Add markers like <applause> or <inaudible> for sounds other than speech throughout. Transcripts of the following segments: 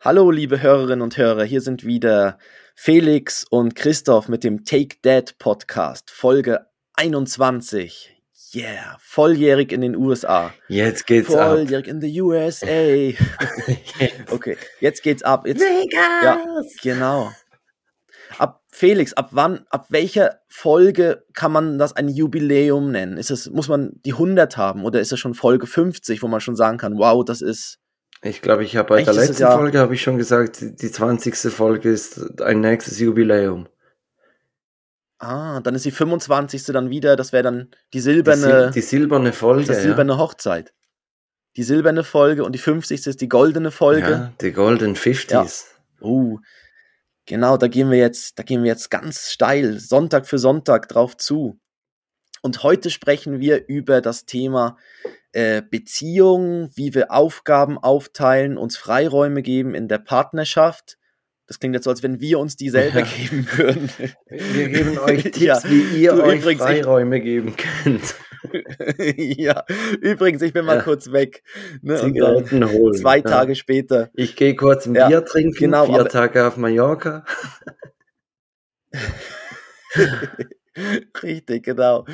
Hallo, liebe Hörerinnen und Hörer, hier sind wieder Felix und Christoph mit dem Take That Podcast, Folge 21. Yeah, volljährig in den USA. Jetzt geht's volljährig ab. in the USA. <laughs> okay, jetzt geht's ab. Jetzt, Vegas! Ja, genau. Ab Felix, ab wann, ab welcher Folge kann man das ein Jubiläum nennen? Ist es, muss man die 100 haben oder ist es schon Folge 50, wo man schon sagen kann, wow, das ist ich glaube, ich habe bei der letzten ja Folge habe ich schon gesagt, die 20. Folge ist ein nächstes Jubiläum. Ah, dann ist die 25. dann wieder, das wäre dann die silberne die, die, silberne Folge, die silberne ja. Hochzeit. Die silberne Folge und die 50. ist die goldene Folge. Ja, die Golden 50s. Ja. Uh, genau, da gehen wir jetzt, da gehen wir jetzt ganz steil Sonntag für Sonntag drauf zu. Und heute sprechen wir über das Thema äh, Beziehung, wie wir Aufgaben aufteilen, uns Freiräume geben in der Partnerschaft. Das klingt jetzt so, als wenn wir uns die selber ja. <laughs> geben würden. Wir geben euch <laughs> Tipps, ja. wie ihr du, euch übrigens, Freiräume geben könnt. <laughs> ja, übrigens, ich bin mal ja. kurz weg. Ne, Zigaretten holen. Zwei Tage später. Ich gehe kurz ein Bier trinken, genau, vier Tage auf Mallorca. <laughs> Richtig, genau.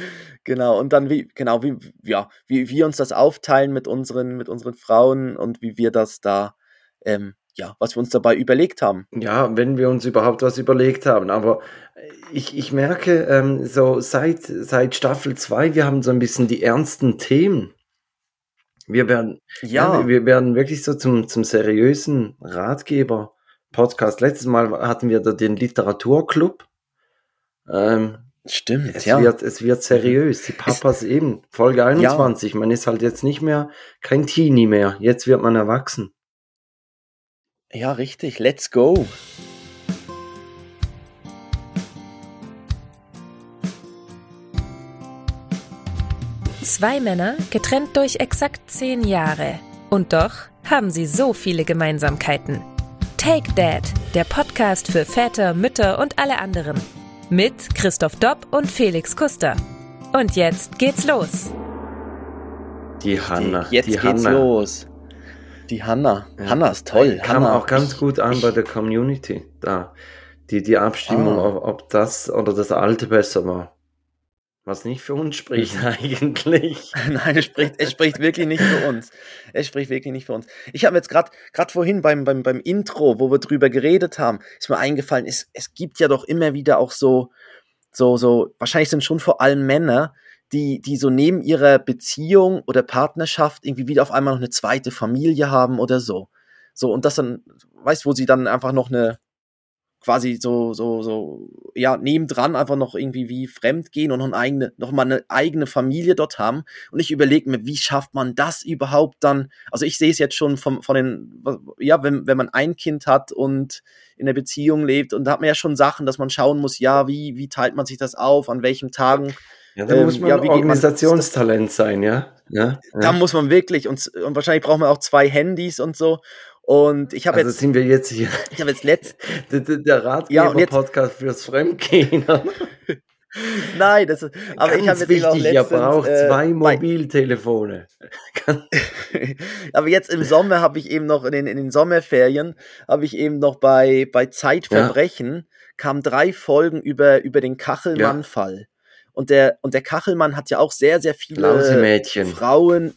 Genau. Und dann wie, genau, wie, ja, wie wir uns das aufteilen mit unseren, mit unseren Frauen und wie wir das da, ähm, ja, was wir uns dabei überlegt haben. Ja, wenn wir uns überhaupt was überlegt haben. Aber ich, ich merke, ähm, so seit, seit Staffel 2, wir haben so ein bisschen die ernsten Themen. Wir werden, ja. ja wir werden wirklich so zum, zum seriösen Ratgeber. Podcast. Letztes Mal hatten wir da den Literaturclub. Ähm, Stimmt, es ja. Wird, es wird seriös. Die Papas es, eben. Folge 21. Ja. Man ist halt jetzt nicht mehr kein Teenie mehr. Jetzt wird man erwachsen. Ja, richtig. Let's go. Zwei Männer, getrennt durch exakt zehn Jahre. Und doch haben sie so viele Gemeinsamkeiten. Take Dad, der Podcast für Väter, Mütter und alle anderen mit Christoph Dopp und Felix Kuster. Und jetzt geht's los. Die Hanna. Jetzt die geht's Hanna. los. Die Hanna. Ja. Hanna ist toll. Kam Hanna. auch ganz gut an bei der Community. Da. Die, die Abstimmung, ah. ob, ob das oder das alte besser war. Was nicht für uns spricht <laughs> eigentlich. <laughs> Nein, es spricht, es spricht wirklich nicht für uns. Es spricht wirklich nicht für uns. Ich habe jetzt gerade gerade vorhin beim, beim, beim Intro, wo wir drüber geredet haben, ist mir eingefallen, es, es gibt ja doch immer wieder auch so, so, so, wahrscheinlich sind schon vor allem Männer, die, die so neben ihrer Beziehung oder Partnerschaft irgendwie wieder auf einmal noch eine zweite Familie haben oder so. So, und das dann, weißt du, wo sie dann einfach noch eine, quasi so, so, so, ja, nebendran einfach noch irgendwie wie fremd gehen und noch, eine eigene, noch mal eine eigene Familie dort haben. Und ich überlege mir, wie schafft man das überhaupt dann? Also ich sehe es jetzt schon vom, von den, ja, wenn, wenn man ein Kind hat und in der Beziehung lebt und da hat man ja schon Sachen, dass man schauen muss, ja, wie, wie teilt man sich das auf, an welchen Tagen. Ja, da ähm, muss man ja, Organisationstalent sein, ja? ja? Da muss man wirklich und, und wahrscheinlich braucht man auch zwei Handys und so. Und ich habe also jetzt. sind wir jetzt hier. <laughs> Ich habe jetzt letzt. <laughs> der, der Ratgeber-Podcast ja, fürs Fremdgehen. <laughs> Nein, das ist. Aber Ganz ich habe jetzt wichtig, auch letztens, ihr braucht äh, zwei Mobiltelefone. aber jetzt im Sommer habe ich eben noch in den, in den Sommerferien habe ich eben noch bei bei Zeitverbrechen ja. kamen drei Folgen über über den Kachelmann-Fall. Ja. Und der und der Kachelmann hat ja auch sehr sehr viele Frauen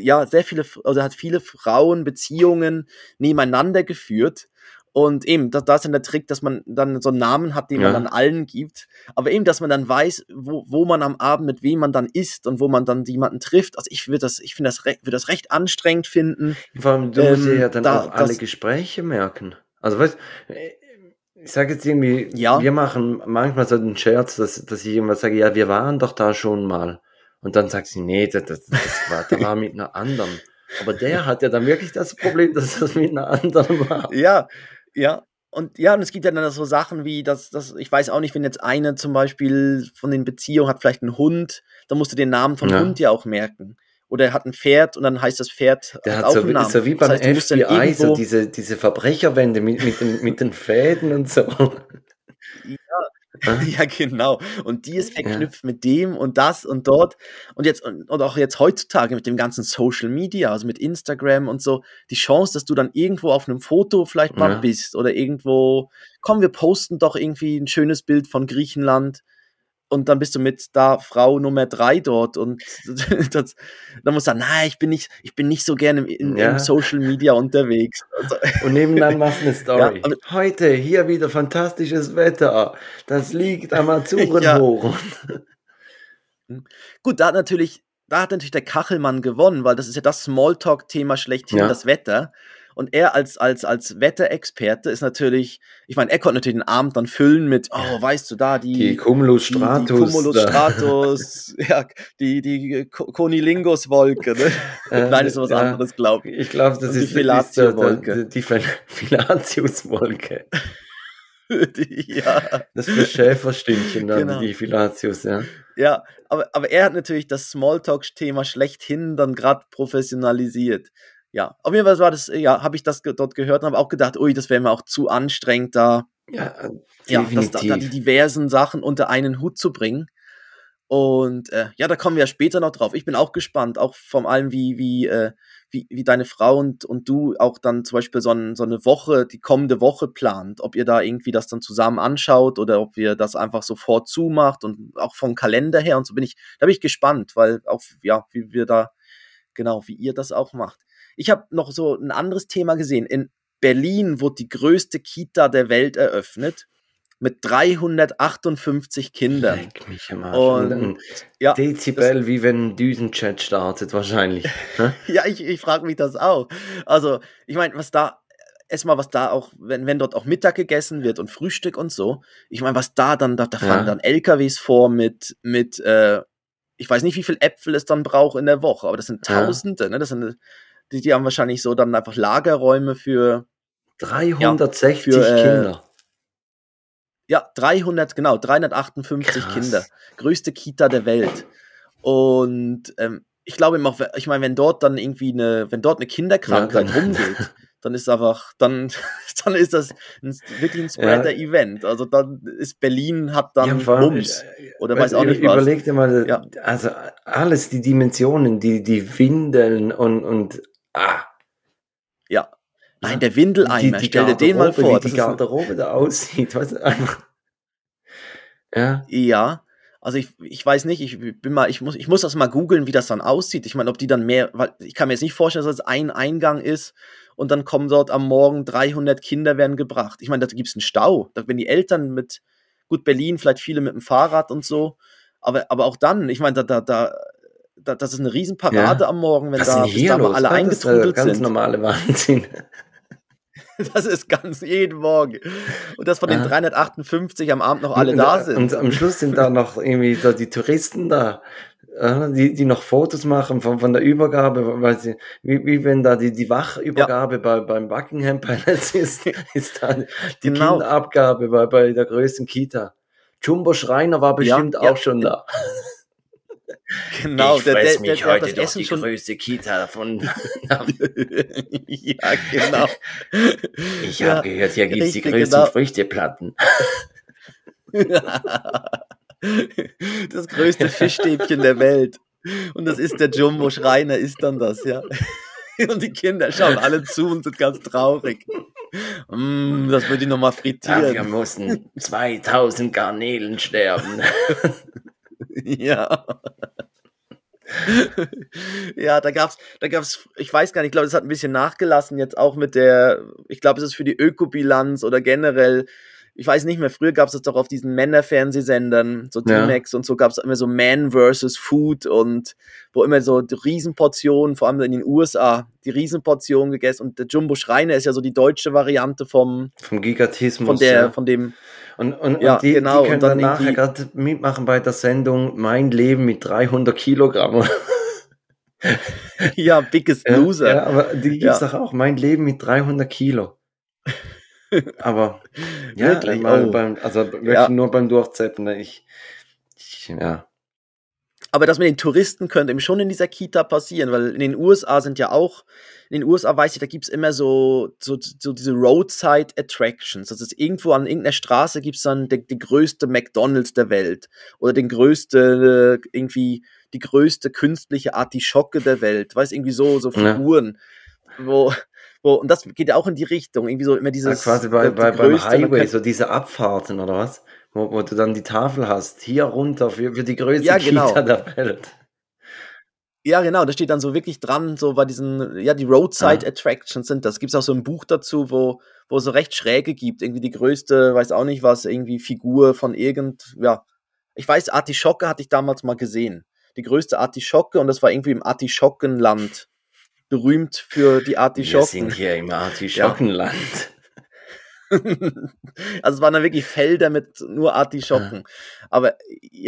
ja, sehr viele, also hat viele Frauen Beziehungen nebeneinander geführt. Und eben, da, da ist dann der Trick, dass man dann so einen Namen hat, den ja. man dann allen gibt. Aber eben, dass man dann weiß, wo, wo man am Abend mit wem man dann isst und wo man dann jemanden trifft. Also ich würde das, ich finde das, würde das recht anstrengend finden. Vor allem, du ähm, musst ja dann da, auch alle das, Gespräche merken. Also weißt ich sage jetzt irgendwie, ja. wir machen manchmal so den Scherz, dass, dass ich immer sage, ja, wir waren doch da schon mal. Und dann sagt sie, nee, das, das, das war, da war mit einer anderen. Aber der <laughs> hat ja dann wirklich das Problem, dass das mit einer anderen war. Ja, ja. Und ja, und es gibt ja dann so Sachen wie, dass, dass ich weiß auch nicht, wenn jetzt eine zum Beispiel von den Beziehungen hat vielleicht einen Hund, dann musst du den Namen vom ja. Hund ja auch merken. Oder er hat ein Pferd und dann heißt das Pferd Der hat, hat auch so, einen Namen. so wie beim das heißt, FBI, so diese, diese Verbrecherwände mit, mit, den, mit den Fäden und so. Ja, <laughs> ja, genau. Und die ist verknüpft ja. mit dem und das und dort. Und jetzt, und, und, auch jetzt heutzutage mit dem ganzen Social Media, also mit Instagram und so, die Chance, dass du dann irgendwo auf einem Foto vielleicht mal ja. bist oder irgendwo, komm, wir posten doch irgendwie ein schönes Bild von Griechenland und dann bist du mit da Frau Nummer drei dort und <laughs> das, dann musst du sagen, nein, ich bin nicht, ich bin nicht so gerne im, ja. im Social Media unterwegs. Also, <laughs> und nebenan machst du eine Story. Ja, Heute hier wieder fantastisches Wetter. Das liegt am Azurenhoch. <laughs> Ja. Gut, da hat natürlich, da hat natürlich der Kachelmann gewonnen, weil das ist ja das Smalltalk-Thema schlechthin, das Wetter. Und er als, als, als Wetterexperte ist natürlich, ich meine, er konnte natürlich den Abend dann füllen mit, oh, weißt du da, die, die Cumulus Stratus, die, die Cumulus <laughs> Stratus, ja, die, die Konilingus-Wolke, ne? Äh, Nein, ist was ja, anderes, glaube ich. Ich glaube, das, ist die Filatio-Wolke. Die, die Filatius-Wolke. <laughs> <laughs> ja. Das für Schäferstündchen dann, genau. die Filatius, ja. Ja, aber, aber er hat natürlich das Smalltalk-Thema schlechthin dann gerade professionalisiert ja, auf jeden Fall war das, ja, habe ich das dort gehört und habe auch gedacht, ui, das wäre mir auch zu anstrengend, da, ja, ja das, da, die diversen Sachen unter einen Hut zu bringen. Und äh, ja, da kommen wir ja später noch drauf. Ich bin auch gespannt, auch vor allem, wie, wie, äh, wie, wie deine Frau und, und du auch dann zum Beispiel so, ein, so eine Woche, die kommende Woche plant, ob ihr da irgendwie das dann zusammen anschaut oder ob ihr das einfach sofort zumacht und auch vom Kalender her und so bin ich, da bin ich gespannt, weil auch, ja, wie wir da, genau, wie ihr das auch macht. Ich habe noch so ein anderes Thema gesehen. In Berlin wurde die größte Kita der Welt eröffnet mit 358 Kindern. Leck mich im Arsch. Und, ja, Dezibel, das, wie wenn ein Düsenchat startet, wahrscheinlich. <laughs> Ja, ich, ich frage mich das auch. Also, ich meine, was da, erstmal, was da auch, wenn, wenn dort auch Mittag gegessen wird und Frühstück und so, ich meine, was da dann, da, da fahren ja. dann LKWs vor mit, mit, äh, ich weiß nicht, wie viel Äpfel es dann braucht in der Woche, aber das sind Tausende, ja. ne? Das sind die, die haben wahrscheinlich so dann einfach Lagerräume für 360 ja, für, äh, Kinder. Ja, 300, genau, 358 Krass. Kinder. Größte Kita der Welt. Und ähm, ich glaube immer, ich meine, wenn dort dann irgendwie eine, wenn dort eine Kinderkrankheit ja, <laughs> rumgeht, dann ist einfach, dann, <laughs> dann ist das ein, wirklich ein Spreader-Event. Also dann ist Berlin hat dann ja, Mums. Oder weiß auch nicht was. Überleg dir mal, ja. also alles, die Dimensionen, die, die Windeln und, und Ah. Ja. Nein, der Windeleimer, die, die stell dir den mal vor. Wie die Garderobe da aussieht. Weißt du, einfach. Ja. Ja. Also ich, ich weiß nicht, ich bin mal, ich muss, ich muss das mal googeln, wie das dann aussieht. Ich meine, ob die dann mehr, weil ich kann mir jetzt nicht vorstellen, dass das ein Eingang ist und dann kommen dort am Morgen 300 Kinder werden gebracht. Ich meine, da gibt es einen Stau. Da, wenn die Eltern mit, gut, Berlin, vielleicht viele mit dem Fahrrad und so, aber, aber auch dann, ich meine, da, da, da, das ist eine Riesenparade ja. am Morgen, wenn Was da, bis da mal alle eingetrudelt das ist ganz normale Wahnsinn. <laughs> Das ist ganz jeden Morgen. Und dass von den 358 am Abend noch alle und, da sind. Und am Schluss sind da noch irgendwie so die Touristen da, die, die noch Fotos machen von, von der Übergabe, weil sie, wie, wie wenn da die, die Wachübergabe ja. bei, beim Buckingham Palace <laughs> ist, ist dann die genau. Kinderabgabe bei, bei der größten Kita. Jumbo Schreiner war bestimmt ja, auch schon da. <laughs> Genau, ich der, der, mich der, heute das doch Essen die schon... größte Kita von. <laughs> ja, genau. Ich habe ja, gehört, hier gibt es die größten genau. Früchteplatten. <laughs> das größte Fischstäbchen der Welt. Und das ist der Jumbo Schreiner, ist dann das, ja. <laughs> Und die Kinder schauen alle zu und sind ganz traurig. Mm, das würde ich nochmal frittieren. Dafür mussten 2000 Garnelen sterben. <laughs> ja. ja, da gab's, da gab's, ich weiß gar nicht, ich glaube, das hat ein bisschen nachgelassen jetzt auch mit der, ich glaube, es ist für die Ökobilanz oder generell, ich weiß nicht mehr, früher gab es das doch auf diesen Männerfernsehsendern, so D-Max ja. und so gab es immer so Man versus Food und wo immer so die Riesenportionen, vor allem in den USA, die Riesenportionen gegessen und der Jumbo Schreiner ist ja so die deutsche Variante vom, vom Gigantismus. Von der, ja. von dem, und, und, ja, und die, genau. die können dann, dann nachher gerade mitmachen bei der Sendung Mein Leben mit 300 Kilogramm. <laughs> ja, Biggest Loser. Ja, aber die gibt es ja. doch auch. Mein Leben mit 300 Kilo. Aber <laughs> ja, wirklich, oh. beim, also wirklich ja. nur beim Durchzeppen. Ne, ich, ich, ja. Aber das mit den Touristen könnte eben schon in dieser Kita passieren, weil in den USA sind ja auch, in den USA weiß ich, da gibt es immer so, so, so diese Roadside Attractions. Das ist irgendwo an irgendeiner Straße gibt es dann die, die, größte McDonalds der Welt oder den größte, irgendwie, die größte künstliche Artischocke der Welt. Weiß irgendwie so, so Figuren, ja. wo, wo, und das geht ja auch in die Richtung, irgendwie so immer dieses. Ja, quasi bei, bei, beim Highway, so diese Abfahrten oder was? wo, wo du dann die Tafel hast, hier runter für, für die größte ja, genau. Kita der Welt. Ja, genau, da steht dann so wirklich dran, so bei diesen, ja, die Roadside ah. Attractions sind das. Gibt es auch so ein Buch dazu, wo, wo es so recht schräge gibt. Irgendwie die größte, weiß auch nicht was, irgendwie Figur von irgend, ja. Ich weiß, Artischocke hatte ich damals mal gesehen. Die größte Artischocke und das war irgendwie im Artischockenland. Berühmt für die Artischocken. Wir sind hier im Artischockenland. <laughs> Also es waren dann wirklich Felder mit nur Artischocken. Ja. Aber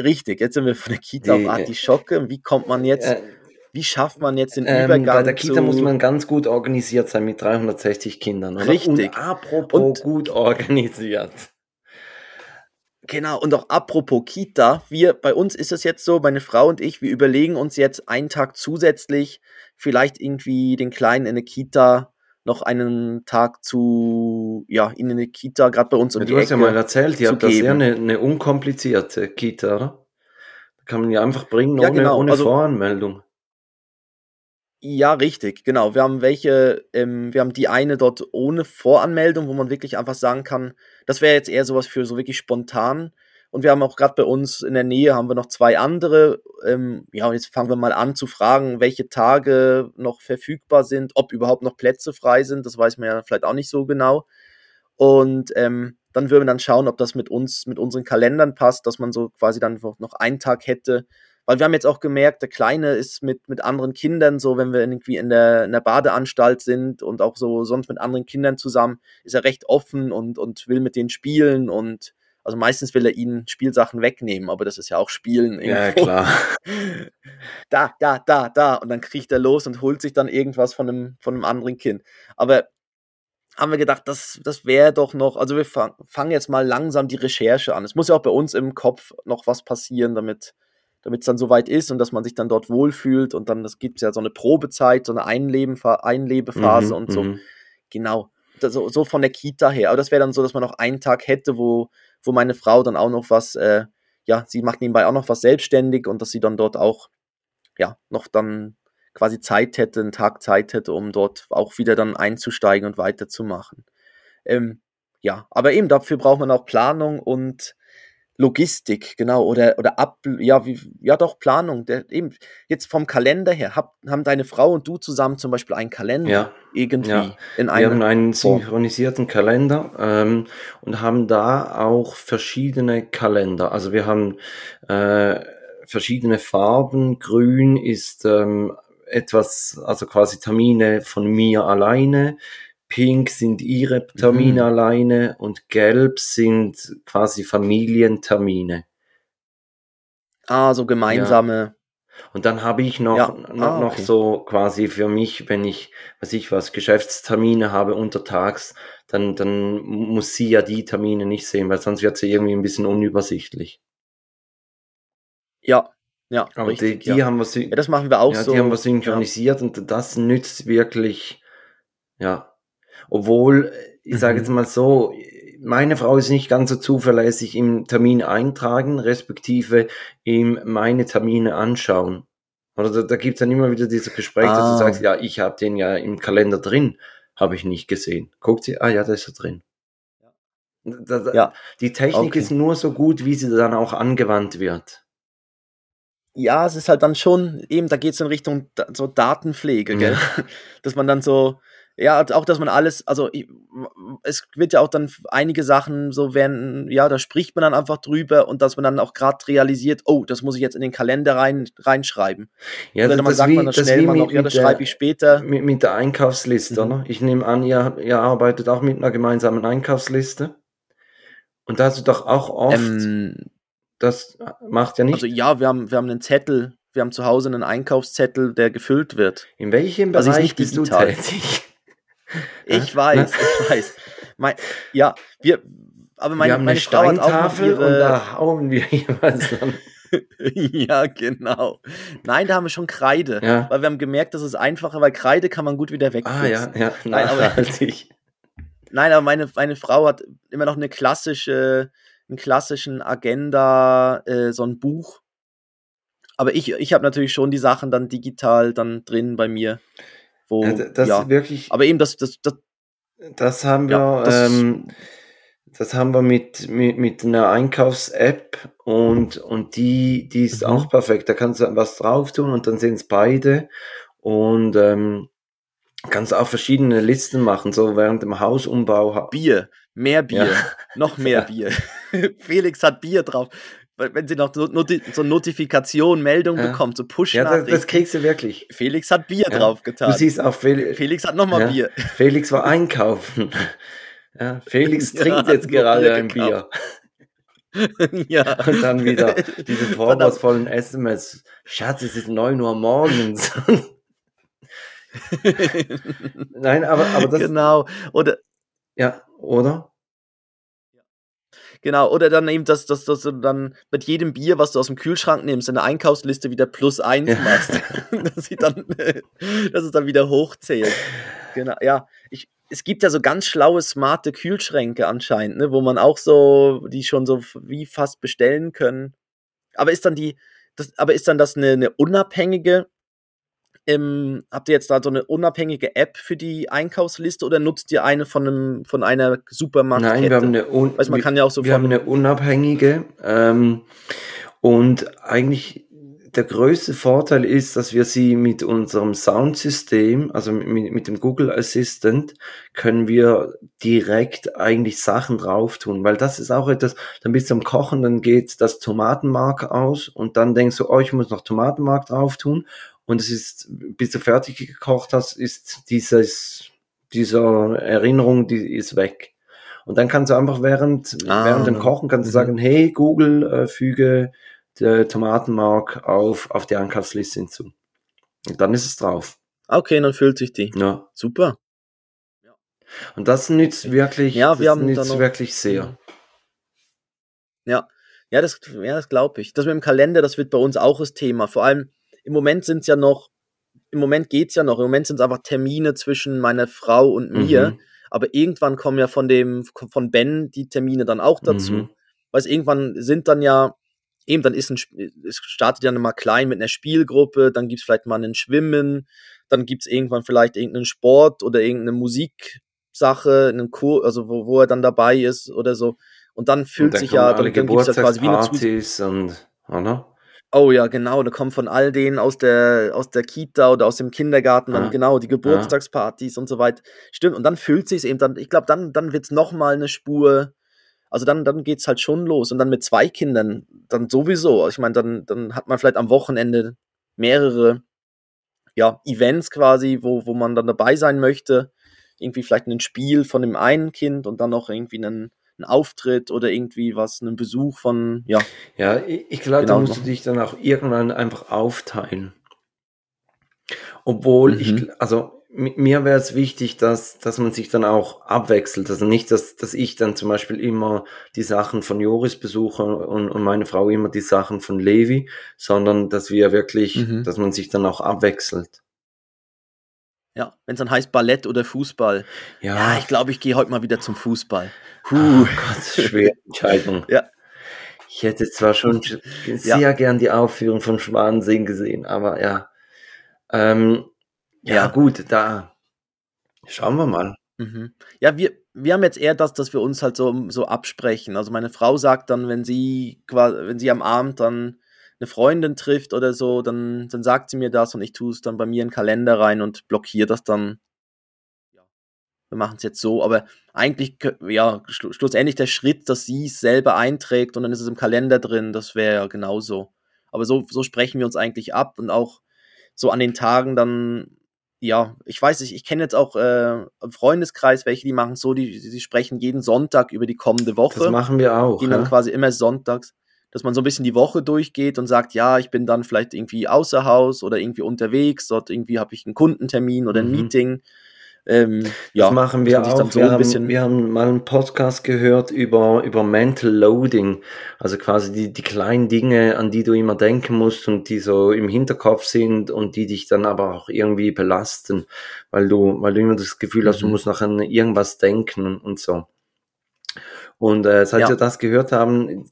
richtig, jetzt sind wir von der Kita die, auf Artischocke. Wie kommt man jetzt, äh, wie schafft man jetzt den ähm, Übergang? Bei der Kita muss man ganz gut organisiert sein mit 360 Kindern. Oder? Richtig. Und apropos und, gut organisiert. Genau, und auch apropos Kita, wir, bei uns ist es jetzt so, meine Frau und ich, wir überlegen uns jetzt einen Tag zusätzlich, vielleicht irgendwie den Kleinen in eine Kita noch einen Tag zu, ja, in eine Kita, gerade bei uns um ja, Du hast ja mal erzählt, ihr habt da sehr eine, eine unkomplizierte Kita, oder? Da kann man ja einfach bringen, ja, ohne, genau. ohne also, Voranmeldung. Ja, richtig, genau. Wir haben welche, ähm, wir haben die eine dort ohne Voranmeldung, wo man wirklich einfach sagen kann, das wäre jetzt eher sowas für so wirklich spontan und wir haben auch gerade bei uns in der Nähe haben wir noch zwei andere. Ähm, ja, und jetzt fangen wir mal an zu fragen, welche Tage noch verfügbar sind, ob überhaupt noch Plätze frei sind. Das weiß man ja vielleicht auch nicht so genau. Und ähm, dann würden wir dann schauen, ob das mit uns, mit unseren Kalendern passt, dass man so quasi dann noch einen Tag hätte. Weil wir haben jetzt auch gemerkt, der Kleine ist mit, mit anderen Kindern, so wenn wir irgendwie in der, in der Badeanstalt sind und auch so sonst mit anderen Kindern zusammen, ist er recht offen und, und will mit denen spielen und also meistens will er ihnen Spielsachen wegnehmen, aber das ist ja auch Spielen. Irgendwo. Ja, klar. <laughs> da, da, da, da. Und dann kriecht er los und holt sich dann irgendwas von einem, von einem anderen Kind. Aber haben wir gedacht, das, das wäre doch noch, also wir fangen fang jetzt mal langsam die Recherche an. Es muss ja auch bei uns im Kopf noch was passieren, damit damit es dann soweit ist und dass man sich dann dort wohlfühlt und dann, das gibt ja so eine Probezeit, so eine Einleben, Einlebephase mhm, und so. Mhm. Genau. So, so von der Kita her. Aber das wäre dann so, dass man noch einen Tag hätte, wo, wo meine Frau dann auch noch was, äh, ja, sie macht nebenbei auch noch was selbstständig und dass sie dann dort auch, ja, noch dann quasi Zeit hätte, einen Tag Zeit hätte, um dort auch wieder dann einzusteigen und weiterzumachen. Ähm, ja, aber eben dafür braucht man auch Planung und Logistik, genau, oder, oder ab, ja, wie, ja doch, Planung. Der, eben, jetzt vom Kalender her, hab, haben deine Frau und du zusammen zum Beispiel einen Kalender ja, irgendwie ja. in einem. Wir haben einen synchronisierten Kalender ähm, und haben da auch verschiedene Kalender. Also wir haben äh, verschiedene Farben. Grün ist ähm, etwas, also quasi Termine von mir alleine. Pink sind ihre Termine mhm. alleine und Gelb sind quasi Familientermine. Ah, so gemeinsame. Ja. Und dann habe ich noch, ja. noch, ah, okay. noch so quasi für mich, wenn ich, was ich was, Geschäftstermine habe untertags, dann, dann muss sie ja die Termine nicht sehen, weil sonst wird sie irgendwie ein bisschen unübersichtlich. Ja, ja. Aber richtig, die, die ja. haben wir, ja, das machen wir auch ja, so. Die haben wir synchronisiert und das nützt wirklich, ja, obwohl, ich sage jetzt mhm. mal so, meine Frau ist nicht ganz so zuverlässig im Termin eintragen, respektive ihm meine Termine anschauen. Oder da, da gibt es dann immer wieder dieses Gespräch, ah. dass du ah. sagst, ja, ich habe den ja im Kalender drin, habe ich nicht gesehen. Guckt sie, ah ja, da ist er drin. Da, da, ja. Die Technik okay. ist nur so gut, wie sie dann auch angewandt wird. Ja, es ist halt dann schon, eben, da geht es in Richtung so Datenpflege, gell? Ja. <laughs> Dass man dann so, ja, auch, dass man alles, also es wird ja auch dann einige Sachen so werden, ja, da spricht man dann einfach drüber und dass man dann auch gerade realisiert, oh, das muss ich jetzt in den Kalender rein, reinschreiben. Ja, Oder dann sagt wie, man dann schnell mal noch, ja, das schreibe ich später. Mit, mit der Einkaufsliste, mhm. oder? Ich nehme an, ihr, ihr arbeitet auch mit einer gemeinsamen Einkaufsliste. Und da hast du doch auch oft, ähm, das macht ja nicht. Also ja, wir haben, wir haben einen Zettel, wir haben zu Hause einen Einkaufszettel, der gefüllt wird. In welchem also Bereich bist du tätig? Ich weiß, ich weiß. Mein, ja, wir, aber meine, wir haben meine eine Steintafel ihre... und da hauen wir <laughs> jeweils dann. <laughs> ja, genau. Nein, da haben wir schon Kreide. Ja. Weil wir haben gemerkt, das ist einfacher, weil Kreide kann man gut wieder wegputzen. Ah, ja, ja. Nein, aber, <laughs> Nein, aber meine, meine Frau hat immer noch eine klassische, einen klassischen Agenda, äh, so ein Buch. Aber ich, ich habe natürlich schon die Sachen dann digital dann drin bei mir. Wo, ja, das ja. wirklich. Aber eben das, das, das, das haben wir, ja, das, ähm, das haben wir mit, mit, mit einer Einkaufs-App und, und die, die ist mhm. auch perfekt. Da kannst du was drauf tun und dann sehen es beide. Und ähm, kannst auch verschiedene Listen machen, so während dem Hausumbau. Bier, mehr Bier, <laughs> ja. noch mehr Bier. <laughs> Felix hat Bier drauf. Wenn sie noch so, so Notifikation, Meldung ja. bekommt, so push Ja, das, das, kriegst du wirklich. Felix hat Bier ja. drauf getan. Du siehst auch Fel Felix hat nochmal ja. Bier. Felix war einkaufen. <laughs> Ja, Felix trinkt jetzt gerade ein Bier. <laughs> ja. <laughs> Und dann wieder diese vorwurfsvollen SMS. Schatz, es ist 9 Uhr morgens. Nein, aber, aber das. Genau. Oder. Ja, oder? Genau, oder dann eben, dass, dass, dass du dann mit jedem Bier, was du aus dem Kühlschrank nimmst, in der Einkaufsliste wieder plus eins ja. machst. <laughs> dass, sie dann, dass es dann wieder hochzählt. Genau, ja. Ich, es gibt ja so ganz schlaue, smarte Kühlschränke anscheinend, ne, wo man auch so, die schon so wie fast bestellen können. Aber ist dann die, das, aber ist dann das eine, eine unabhängige ähm, habt ihr jetzt da so eine unabhängige App für die Einkaufsliste oder nutzt ihr eine von einem von einer Supermarktkette? Nein, wir haben eine, un weißt, man kann ja auch so wir haben eine unabhängige ähm, und eigentlich der größte Vorteil ist, dass wir sie mit unserem Soundsystem, also mit, mit dem Google Assistant, können wir direkt eigentlich Sachen drauf tun, weil das ist auch etwas, dann bist du am Kochen, dann geht das Tomatenmark aus und dann denkst du, oh, ich muss noch Tomatenmark drauf tun und es ist, bis du fertig gekocht hast, ist dieses, diese Erinnerung, die ist weg. Und dann kannst du einfach während, ah, während dem Kochen kannst du mhm. sagen, hey Google, äh, füge der Tomatenmark auf, auf die Einkaufsliste hinzu. Und dann ist es drauf. Okay, dann füllt sich die. Ja. Super. Und das nützt wirklich, ja, wir haben nützt wirklich sehr. Ja, ja, das, ja, das glaube ich. Das mit dem Kalender, das wird bei uns auch das Thema. Vor allem, im Moment sind es ja noch, im Moment geht es ja noch, im Moment sind es einfach Termine zwischen meiner Frau und mir. Mhm. Aber irgendwann kommen ja von dem, von Ben die Termine dann auch dazu. Mhm. Weil irgendwann sind dann ja, eben, dann ist ein, es startet ja mal klein mit einer Spielgruppe, dann gibt es vielleicht mal ein Schwimmen, dann gibt es irgendwann vielleicht irgendeinen Sport oder irgendeine Musiksache, einen Kur, also wo, wo er dann dabei ist oder so. Und dann fühlt und dann sich ja, dann, dann gibt es ja quasi wie eine Zus und, oder? Oh ja, genau, da kommen von all denen aus der, aus der Kita oder aus dem Kindergarten dann genau die Geburtstagspartys und so weiter. Stimmt, und dann fühlt sich eben dann, ich glaube, dann, dann wird es nochmal eine Spur, also dann, dann geht es halt schon los. Und dann mit zwei Kindern, dann sowieso. Ich meine, dann, dann hat man vielleicht am Wochenende mehrere ja, Events quasi, wo, wo man dann dabei sein möchte. Irgendwie vielleicht ein Spiel von dem einen Kind und dann noch irgendwie einen ein Auftritt oder irgendwie was, einen Besuch von, ja. Ja, ich, glaube, genau da musst du dich dann auch irgendwann einfach aufteilen. Obwohl mhm. ich, also mir wäre es wichtig, dass, dass man sich dann auch abwechselt. Also nicht, dass, dass ich dann zum Beispiel immer die Sachen von Joris besuche und, und meine Frau immer die Sachen von Levi, sondern dass wir wirklich, mhm. dass man sich dann auch abwechselt. Ja, wenn es dann heißt Ballett oder Fußball. Ja, ja ich glaube, ich gehe heute mal wieder zum Fußball. Puh. Oh Gott, schwere <laughs> Entscheidung. ja. Ich hätte zwar schon sehr ja. gern die Aufführung von Schwanensee gesehen, aber ja. Ähm, ja, ja, gut, da schauen wir mal. Mhm. Ja, wir, wir haben jetzt eher das, dass wir uns halt so, so absprechen. Also meine Frau sagt dann, wenn sie wenn sie am Abend dann eine Freundin trifft oder so, dann, dann sagt sie mir das und ich tue es dann bei mir in den Kalender rein und blockiere das dann wir machen es jetzt so, aber eigentlich, ja, schlu schlussendlich der Schritt, dass sie es selber einträgt und dann ist es im Kalender drin, das wäre ja genauso. Aber so, so sprechen wir uns eigentlich ab und auch so an den Tagen dann, ja, ich weiß nicht, ich kenne jetzt auch äh, im Freundeskreis welche, die machen so, die, die sprechen jeden Sonntag über die kommende Woche. Das machen wir auch. Die dann quasi immer sonntags, dass man so ein bisschen die Woche durchgeht und sagt, ja, ich bin dann vielleicht irgendwie außer Haus oder irgendwie unterwegs, dort irgendwie habe ich einen Kundentermin oder ein mhm. Meeting Ähm, ja, das machen wir auch. So wir, haben, wir haben mal einen Podcast gehört über, über Mental Loading, also quasi die, die kleinen Dinge, an die du immer denken musst und die so im Hinterkopf sind und die dich dann aber auch irgendwie belasten, weil du, weil du immer das Gefühl hast, du mhm. musst noch an irgendwas denken und so. Und äh, seit ja. wir das gehört haben,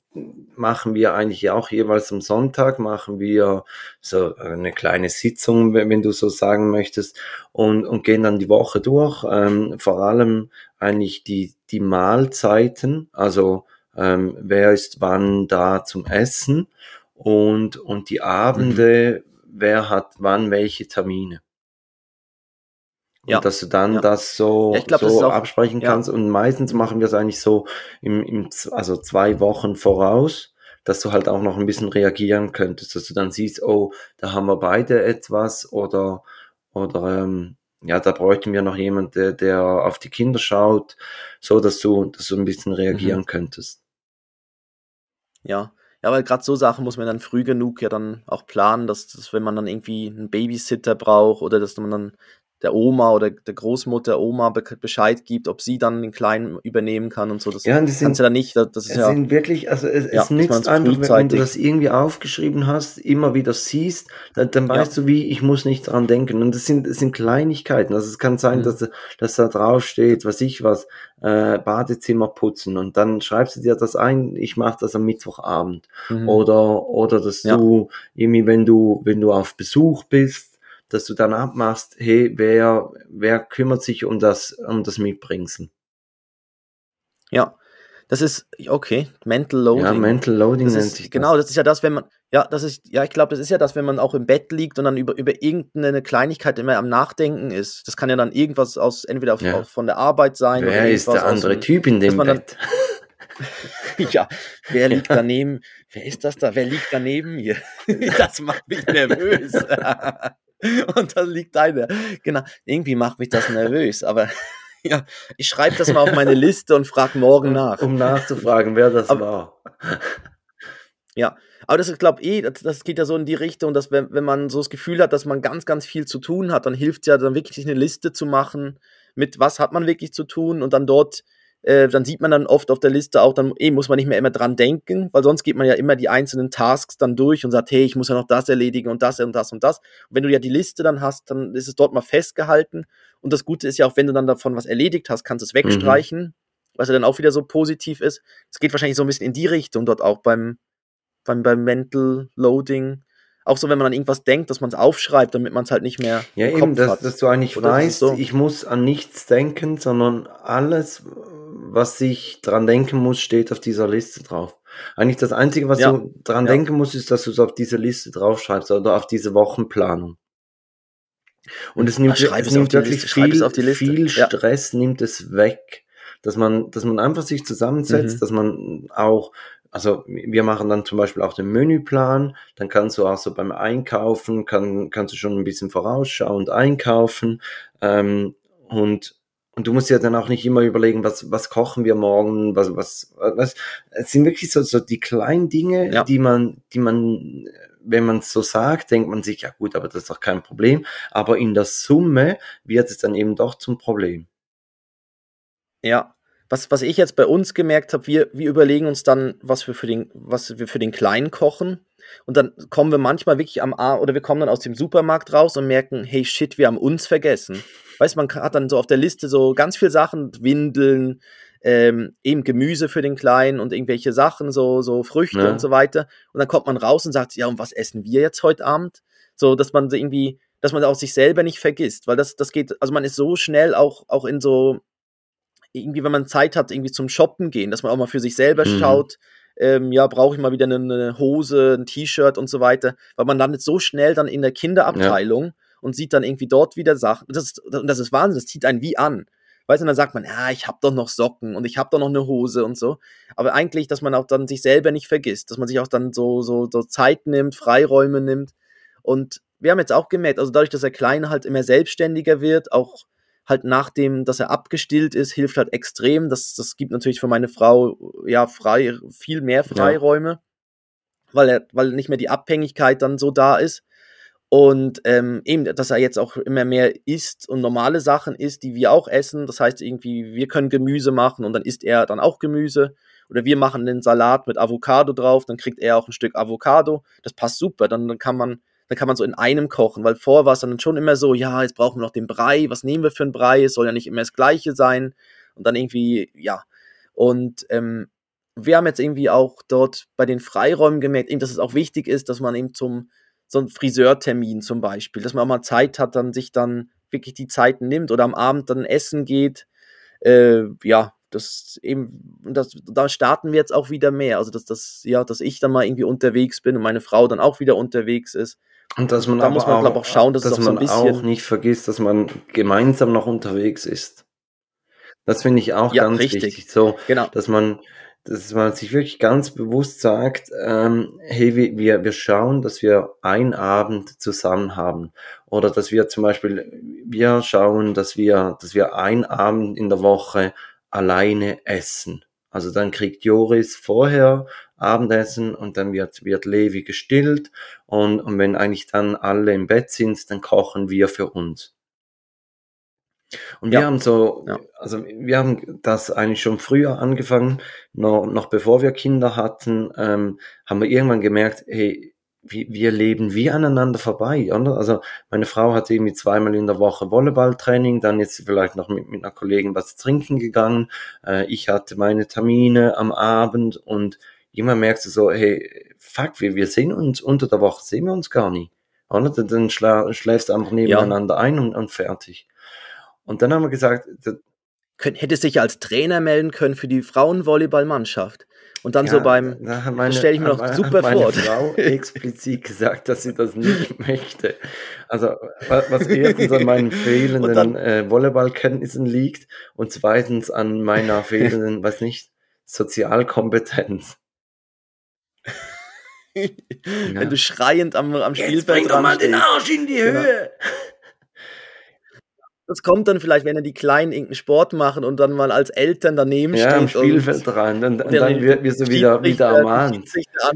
machen wir eigentlich auch jeweils am Sonntag, machen wir so eine kleine Sitzung, wenn du so sagen möchtest, und, und gehen dann die Woche durch. Ähm, vor allem eigentlich die, die Mahlzeiten, also ähm, wer ist wann da zum Essen und, und die Abende, mhm. wer hat wann welche Termine. Und ja. dass du dann ja. das so, ja, glaub, so das absprechen kannst. Und meistens machen wir es eigentlich so im, im, also zwei Wochen voraus, dass du halt auch noch ein bisschen reagieren könntest, dass du dann siehst, oh, da haben wir beide etwas oder, oder ähm, ja, da bräuchten wir noch jemand, der, der auf die Kinder schaut, so dass du, dass du ein bisschen reagieren mhm. könntest. Ja, ja, weil gerade so Sachen muss man dann früh genug ja dann auch planen, dass, dass wenn man dann irgendwie einen Babysitter braucht oder dass man dann der Oma oder der Großmutter Oma Bescheid gibt, ob sie dann den Kleinen übernehmen kann und so. Das ja, das sind, kannst du ja nicht. Das, ist ja, sind wirklich, also es, ja, es nützt einfach, wenn, du das irgendwie aufgeschrieben hast, immer wieder siehst, dann, dann weißt ja. du wie, ich muss nicht dran denken. Und das sind, das sind Kleinigkeiten. Also es kann sein, mhm. dass, dass da drauf steht, was ich was, äh, Badezimmer putzen und dann schreibst du dir das ein, ich mache das am Mittwochabend. Mhm. Oder, oder dass du irgendwie, wenn du, wenn du auf Besuch bist, dass du dann abmachst, hey, wer, wer kümmert sich um das, um das Mitbringsel? Ja, das ist, okay, Mental Loading. Ja, Mental Loading das nennt ist, sich Genau, das ist ja das, wenn man, ja, das ist, ja, ich glaube, das ist ja das, wenn man auch im Bett liegt und dann über, über irgendeine Kleinigkeit immer am Nachdenken ist. Das kann ja dann irgendwas aus, entweder auf, ja. von der Arbeit sein wer oder ist der andere aus, Typ in dem Bett? Dann, <laughs> ja, wer liegt <laughs> daneben? Wer ist das da? Wer liegt daneben mir? <laughs> das macht mich nervös. <laughs> und da liegt einer. Genau, irgendwie macht mich das nervös, aber <laughs> ja, ich schreibe das mal auf meine Liste und frage morgen nach. Um nachzufragen, wer das aber, war. Ja, aber das ist, glaube eh, das, das, geht ja so in die Richtung, dass wenn, wenn man so das Gefühl hat, dass man ganz, ganz viel zu tun hat, dann hilft es ja dann wirklich eine Liste zu machen, mit was hat man wirklich zu tun und dann dort äh, dann sieht man dann oft auf der Liste auch, dann eh, muss man nicht mehr immer dran denken, weil sonst geht man ja immer die einzelnen Tasks dann durch und sagt, hey, ich muss ja noch das erledigen und das und das und das. Und wenn du ja die Liste dann hast, dann ist es dort mal festgehalten. Und das Gute ist ja auch, wenn du dann davon was erledigt hast, kannst du es wegstreichen, mhm. was ja dann auch wieder so positiv ist. Es geht wahrscheinlich so ein bisschen in die Richtung dort auch beim, beim, beim Mental Loading auch so, wenn man an irgendwas denkt, dass man es aufschreibt, damit man es halt nicht mehr. Ja, eben, dass, dass, du eigentlich Oder weißt, so? ich muss an nichts denken, sondern alles, was ich dran denken muss, steht auf dieser Liste drauf. Eigentlich das Einzige, was ja. du dran ja. denken musst, ist, dass du es auf diese Liste draufschreibst oder auf diese Wochenplanung. Und es nimmt, es, es nimmt wirklich viel, viel Stress, ja. nimmt es weg. Dass man, dass man einfach sich zusammensetzt, mhm. dass man auch, also wir machen dann zum Beispiel auch den Menüplan, dann kannst du auch so beim Einkaufen, kann, kannst du schon ein bisschen vorausschauend einkaufen ähm, und und du musst ja dann auch nicht immer überlegen, was, was kochen wir morgen, was, was, was. Es sind wirklich so, so die kleinen Dinge, ja. die man, die man, wenn man es so sagt, denkt man sich, ja gut, aber das ist doch kein Problem. Aber in der Summe wird es dann eben doch zum Problem. Ja, was, was ich jetzt bei uns gemerkt habe, wir, wir überlegen uns dann, was wir für den, was wir für den Kleinen kochen. Und dann kommen wir manchmal wirklich am A oder wir kommen dann aus dem Supermarkt raus und merken, hey shit, wir haben uns vergessen. Weißt man hat dann so auf der Liste so ganz viele Sachen, Windeln, ähm, eben Gemüse für den Kleinen und irgendwelche Sachen, so, so Früchte ja. und so weiter. Und dann kommt man raus und sagt, ja, und was essen wir jetzt heute Abend? So, dass man irgendwie, dass man auch sich selber nicht vergisst, weil das, das geht, also man ist so schnell auch, auch in so, irgendwie, wenn man Zeit hat, irgendwie zum Shoppen gehen, dass man auch mal für sich selber mhm. schaut, ähm, ja, brauche ich mal wieder eine, eine Hose, ein T-Shirt und so weiter, weil man landet so schnell dann in der Kinderabteilung ja. und sieht dann irgendwie dort wieder Sachen. Das ist, das ist Wahnsinn, das zieht einen wie an. Weißt du, dann sagt man, ja, ich habe doch noch Socken und ich habe doch noch eine Hose und so. Aber eigentlich, dass man auch dann sich selber nicht vergisst, dass man sich auch dann so, so, so Zeit nimmt, Freiräume nimmt. Und wir haben jetzt auch gemerkt, also dadurch, dass der Kleine halt immer selbstständiger wird, auch halt nachdem, dass er abgestillt ist, hilft halt extrem. Das, das gibt natürlich für meine Frau ja frei, viel mehr Freiräume, ja. weil er, weil nicht mehr die Abhängigkeit dann so da ist. Und ähm, eben, dass er jetzt auch immer mehr isst und normale Sachen isst, die wir auch essen. Das heißt irgendwie, wir können Gemüse machen und dann isst er dann auch Gemüse. Oder wir machen den Salat mit Avocado drauf, dann kriegt er auch ein Stück Avocado. Das passt super. Dann, dann kann man, dann kann man so in einem kochen, weil vorher war es dann schon immer so, ja, jetzt brauchen wir noch den Brei. Was nehmen wir für einen Brei? Es soll ja nicht immer das Gleiche sein. Und dann irgendwie, ja. Und ähm, wir haben jetzt irgendwie auch dort bei den Freiräumen gemerkt, eben, dass es auch wichtig ist, dass man eben zum so einen Friseurtermin zum Beispiel, dass man auch mal Zeit hat, dann sich dann wirklich die Zeiten nimmt oder am Abend dann essen geht. Äh, ja, das eben, das, da starten wir jetzt auch wieder mehr. Also, dass das, ja, dass ich dann mal irgendwie unterwegs bin und meine Frau dann auch wieder unterwegs ist. Und dass man da muss man, auch, auch schauen, dass, dass man so auch nicht vergisst, dass man gemeinsam noch unterwegs ist. Das finde ich auch ja, ganz richtig. wichtig. So, genau. dass man dass man sich wirklich ganz bewusst sagt, ähm, hey, wir, wir schauen, dass wir einen Abend zusammen haben. Oder dass wir zum Beispiel, wir schauen, dass wir, dass wir einen Abend in der Woche alleine essen. Also dann kriegt Joris vorher Abendessen und dann wird, wird Levi gestillt und, und wenn eigentlich dann alle im Bett sind, dann kochen wir für uns. Und wir ja. haben so, ja. also wir haben das eigentlich schon früher angefangen, noch, noch bevor wir Kinder hatten, ähm, haben wir irgendwann gemerkt, hey, wir, wir leben wie aneinander vorbei, oder? Also meine Frau hat irgendwie zweimal in der Woche Volleyballtraining, dann jetzt vielleicht noch mit, mit einer Kollegin was trinken gegangen. Äh, ich hatte meine Termine am Abend und immer merkst du so, hey, fuck, wir, wir sehen uns unter der Woche, sehen wir uns gar nicht. Oder? Dann schla schläfst du einfach nebeneinander ja. ein und, und fertig. Und dann haben wir gesagt, hättest dich als Trainer melden können für die Frauenvolleyballmannschaft. Und dann ja, so beim, meine, stelle ich mir noch super meine vor. Frau <laughs> explizit gesagt, dass sie das nicht möchte. Also was erstens an meinen fehlenden dann, äh, Volleyballkenntnissen liegt und zweitens an meiner <laughs> fehlenden, was nicht, Sozialkompetenz. Wenn du schreiend am, am Spielfeld bring doch mal den Arsch in die genau. Höhe. Das kommt dann vielleicht, wenn die Kleinen irgendeinen Sport machen und dann mal als Eltern daneben ja, stehen. Ja, Spielfeld rein. Und, und dann wird wir so wieder, wieder ermahnt.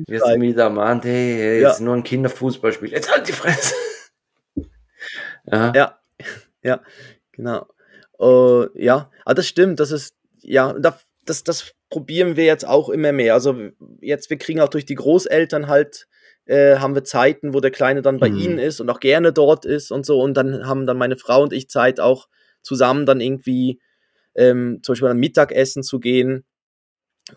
Wir sind wieder ermahnt, hey, hey ja. ist nur ein Kinderfußballspiel. Jetzt halt die Fresse. <laughs> ja. ja, ja, genau. Uh, ja, aber das stimmt, das ist, ja, das, das probieren wir jetzt auch immer mehr. Also jetzt, wir kriegen auch durch die Großeltern halt äh, haben wir Zeiten, wo der Kleine dann bei mhm. ihnen ist und auch gerne dort ist und so. Und dann haben dann meine Frau und ich Zeit, auch zusammen dann irgendwie ähm, zum Beispiel am Mittagessen zu gehen.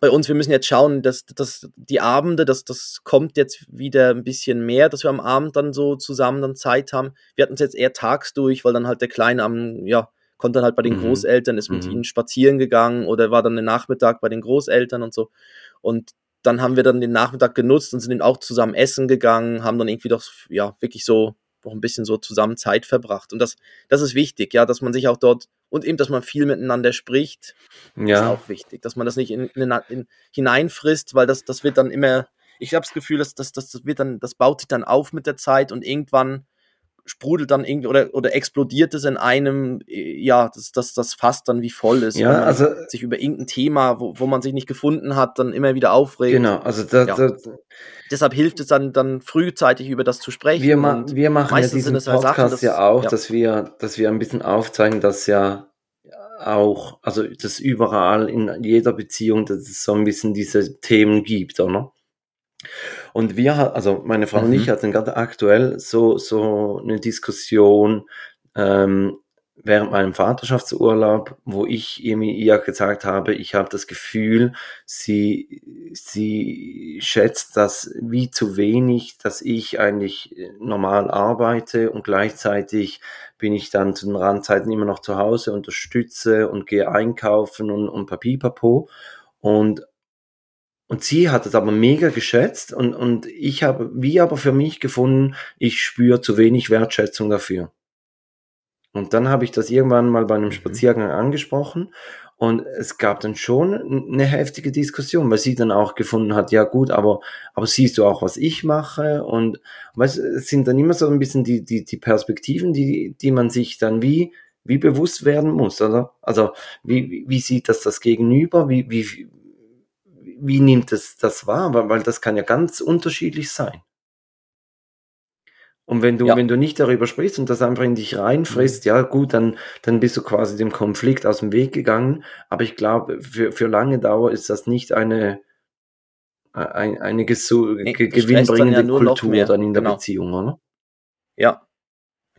Bei uns, wir müssen jetzt schauen, dass, dass die Abende, dass das kommt jetzt wieder ein bisschen mehr, dass wir am Abend dann so zusammen dann Zeit haben. Wir hatten es jetzt eher tagsdurch, weil dann halt der Kleine am, ja, konnte dann halt bei den mhm. Großeltern, ist mit mhm. ihnen spazieren gegangen oder war dann den Nachmittag bei den Großeltern und so. Und dann haben wir dann den Nachmittag genutzt und sind auch zusammen essen gegangen, haben dann irgendwie doch, ja, wirklich so noch ein bisschen so zusammen Zeit verbracht. Und das, das ist wichtig, ja, dass man sich auch dort und eben, dass man viel miteinander spricht, ja. ist auch wichtig. Dass man das nicht in, in, in, hineinfrisst, weil das, das wird dann immer, ich habe das Gefühl, dass das, das wird dann, das baut sich dann auf mit der Zeit und irgendwann sprudelt dann irgendwie oder, oder explodiert es in einem, ja, dass das, das fast dann wie voll ist. Ja, also sich über irgendein Thema, wo, wo man sich nicht gefunden hat, dann immer wieder aufregt. Genau, also da, ja. da, deshalb hilft es dann, dann frühzeitig über das zu sprechen. Wir, ma wir machen ja diesen Podcast Sachen, dass, ja auch, ja. dass wir, dass wir ein bisschen aufzeigen, dass ja auch, also dass überall in jeder Beziehung, dass es so ein bisschen diese Themen gibt, oder? Und wir, also meine Frau mhm. und ich mhm. hatten gerade aktuell so, so eine Diskussion ähm, während meinem Vaterschaftsurlaub, wo ich ihr gesagt habe, ich habe das Gefühl, sie, sie schätzt das wie zu wenig, dass ich eigentlich normal arbeite und gleichzeitig bin ich dann zu den Randzeiten immer noch zu Hause, unterstütze und gehe einkaufen und, und Papipapo. Und und sie hat es aber mega geschätzt und, und ich habe, wie aber für mich gefunden, ich spüre zu wenig Wertschätzung dafür. Und dann habe ich das irgendwann mal bei einem mhm. Spaziergang angesprochen und es gab dann schon eine heftige Diskussion, weil sie dann auch gefunden hat, ja gut, aber, aber siehst du auch, was ich mache? Und weißt, es sind dann immer so ein bisschen die, die, die Perspektiven, die, die man sich dann wie, wie bewusst werden muss, oder? Also, wie, wie sieht das das Gegenüber? Wie, wie, wie nimmt es das wahr? Weil, weil das kann ja ganz unterschiedlich sein. Und wenn du, ja. wenn du nicht darüber sprichst und das einfach in dich reinfrisst, mhm. ja gut, dann, dann bist du quasi dem Konflikt aus dem Weg gegangen. Aber ich glaube, für, für lange Dauer ist das nicht eine, eine, eine nee, gewinnbringende ja Kultur dann in der genau. Beziehung, oder? Ja,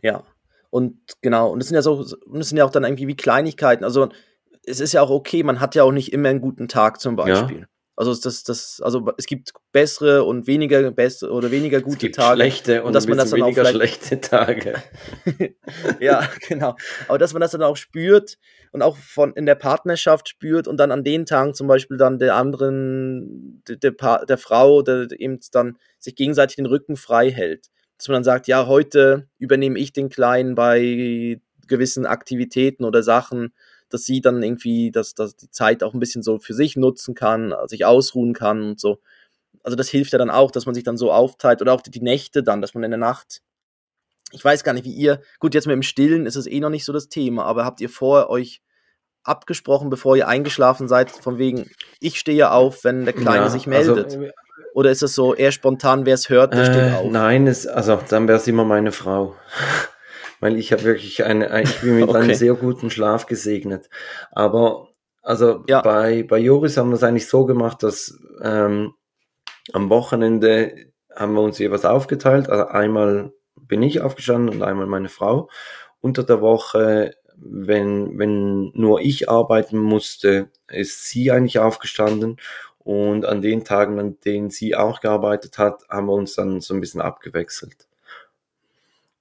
ja. Und genau, und es sind ja so, das sind ja auch dann irgendwie wie Kleinigkeiten. Also es ist ja auch okay, man hat ja auch nicht immer einen guten Tag zum Beispiel. Ja. Also das, das, also es gibt bessere und weniger beste oder weniger gute es gibt Tage. Schlechte und, und dass man das dann weniger auch schlechte Tage. <laughs> ja, genau. Aber dass man das dann auch spürt und auch von in der Partnerschaft spürt und dann an den Tagen zum Beispiel dann der anderen, der, der, der Frau, der eben dann sich gegenseitig den Rücken frei hält. Dass man dann sagt, ja, heute übernehme ich den Kleinen bei gewissen Aktivitäten oder Sachen dass sie dann irgendwie, dass, dass die Zeit auch ein bisschen so für sich nutzen kann, sich ausruhen kann und so. Also das hilft ja dann auch, dass man sich dann so aufteilt oder auch die, die Nächte dann, dass man in der Nacht, ich weiß gar nicht, wie ihr, gut, jetzt mit dem Stillen ist es eh noch nicht so das Thema, aber habt ihr vor euch abgesprochen, bevor ihr eingeschlafen seid, von wegen, ich stehe auf, wenn der Kleine ja, sich also, meldet? Also, oder ist es so eher spontan, wer es hört, der äh, steht auf? Nein, es, also dann wäre es immer meine Frau weil ich habe wirklich eine, ich bin mit <laughs> okay. einem sehr guten Schlaf gesegnet. Aber also ja. bei, bei Joris haben wir es eigentlich so gemacht, dass ähm, am Wochenende haben wir uns jeweils aufgeteilt. Also einmal bin ich aufgestanden und einmal meine Frau. Unter der Woche, wenn, wenn nur ich arbeiten musste, ist sie eigentlich aufgestanden. Und an den Tagen, an denen sie auch gearbeitet hat, haben wir uns dann so ein bisschen abgewechselt.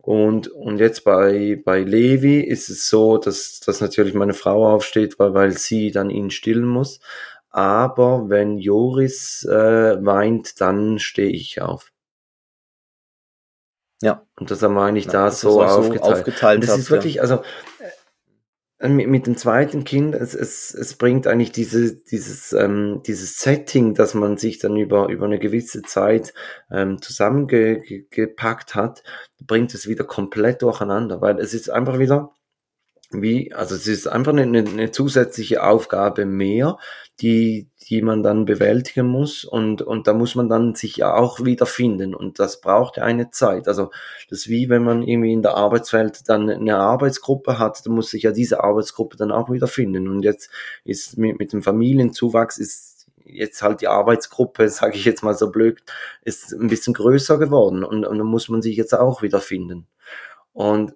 Und, und jetzt bei, bei Levi ist es so, dass, dass natürlich meine Frau aufsteht, weil, weil sie dann ihn stillen muss. Aber wenn Joris äh, weint, dann stehe ich auf. Ja. Und das haben wir eigentlich ja, da so aufgeteilt. So aufgeteilt. Und das habt, ist wirklich, ja. also mit, mit dem zweiten Kind, es, es, es bringt eigentlich diese, dieses, ähm, dieses Setting, dass man sich dann über, über eine gewisse Zeit ähm, zusammengepackt hat, bringt es wieder komplett durcheinander, weil es ist einfach wieder wie, also es ist einfach eine, eine zusätzliche Aufgabe mehr, die, die man dann bewältigen muss und, und da muss man dann sich ja auch wiederfinden und das braucht ja eine Zeit. Also das ist wie wenn man irgendwie in der Arbeitswelt dann eine Arbeitsgruppe hat, dann muss sich ja diese Arbeitsgruppe dann auch wiederfinden und jetzt ist mit, mit dem Familienzuwachs ist jetzt halt die Arbeitsgruppe, <laughs> sage ich jetzt mal so blöd, ist ein bisschen größer geworden und, und dann muss man sich jetzt auch wiederfinden. Und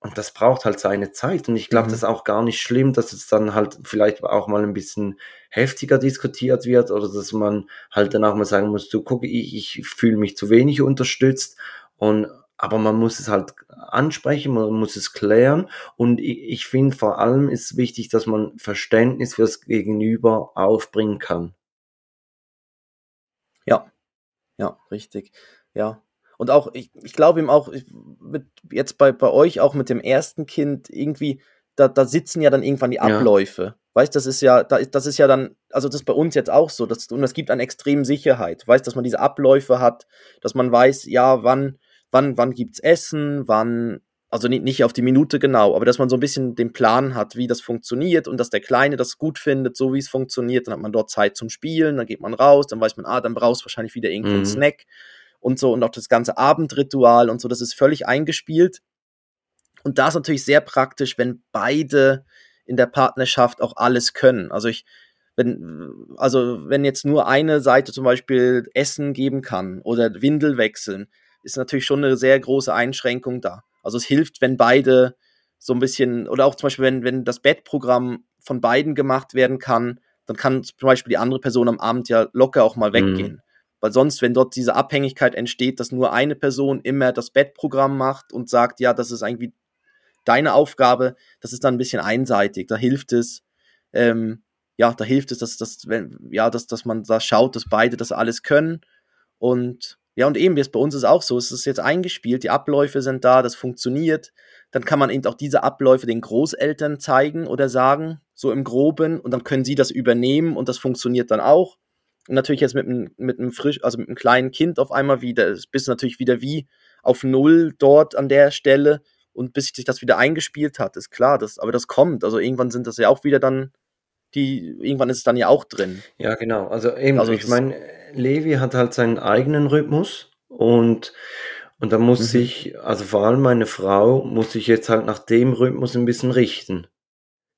und das braucht halt seine Zeit. Und ich glaube, mhm. das ist auch gar nicht schlimm, dass es dann halt vielleicht auch mal ein bisschen heftiger diskutiert wird oder dass man halt dann auch mal sagen muss, du guck, ich, ich fühle mich zu wenig unterstützt. Und aber man muss es halt ansprechen, man muss es klären. Und ich, ich finde vor allem ist wichtig, dass man Verständnis fürs Gegenüber aufbringen kann. Ja, ja, richtig. Ja, und auch, ich, ich glaube ihm auch, mit, jetzt bei, bei euch auch mit dem ersten Kind, irgendwie, da, da sitzen ja dann irgendwann die Abläufe. Ja. Weißt, das ist ja, das ist ja dann, also das ist bei uns jetzt auch so, dass, und es gibt eine extreme Sicherheit. Weißt, dass man diese Abläufe hat, dass man weiß, ja, wann, wann, wann gibt's Essen, wann, also nicht, nicht auf die Minute genau, aber dass man so ein bisschen den Plan hat, wie das funktioniert und dass der Kleine das gut findet, so wie es funktioniert. Dann hat man dort Zeit zum Spielen, dann geht man raus, dann weiß man, ah, dann brauchst du wahrscheinlich wieder irgendeinen mhm. Snack und so und auch das ganze Abendritual und so, das ist völlig eingespielt. Und da ist natürlich sehr praktisch, wenn beide in der Partnerschaft auch alles können. Also ich, wenn, also wenn jetzt nur eine Seite zum Beispiel Essen geben kann oder Windel wechseln, ist natürlich schon eine sehr große Einschränkung da. Also es hilft, wenn beide so ein bisschen, oder auch zum Beispiel, wenn, wenn das Bettprogramm von beiden gemacht werden kann, dann kann zum Beispiel die andere Person am Abend ja locker auch mal mhm. weggehen. Mhm. Weil sonst, wenn dort diese Abhängigkeit entsteht, dass nur eine Person immer das Bettprogramm macht und sagt, ja, das ist irgendwie deine Aufgabe, das ist dann ein bisschen einseitig. Da hilft es, ähm, ja, da hilft es, dass, dass, wenn, ja, dass, dass man da schaut, dass beide das alles können. Und ja, und eben, jetzt bei uns ist auch so, es ist jetzt eingespielt, die Abläufe sind da, das funktioniert. Dann kann man eben auch diese Abläufe den Großeltern zeigen oder sagen, so im Groben, und dann können sie das übernehmen und das funktioniert dann auch. Natürlich jetzt mit einem, mit einem frisch, also mit einem kleinen Kind auf einmal wieder, bist du natürlich wieder wie auf Null dort an der Stelle und bis sich das wieder eingespielt hat, ist klar, das, aber das kommt. Also irgendwann sind das ja auch wieder dann die, irgendwann ist es dann ja auch drin. Ja, genau. Also eben, also ich meine, Levi hat halt seinen eigenen Rhythmus und Und da muss mhm. ich, also vor allem meine Frau, muss ich jetzt halt nach dem Rhythmus ein bisschen richten.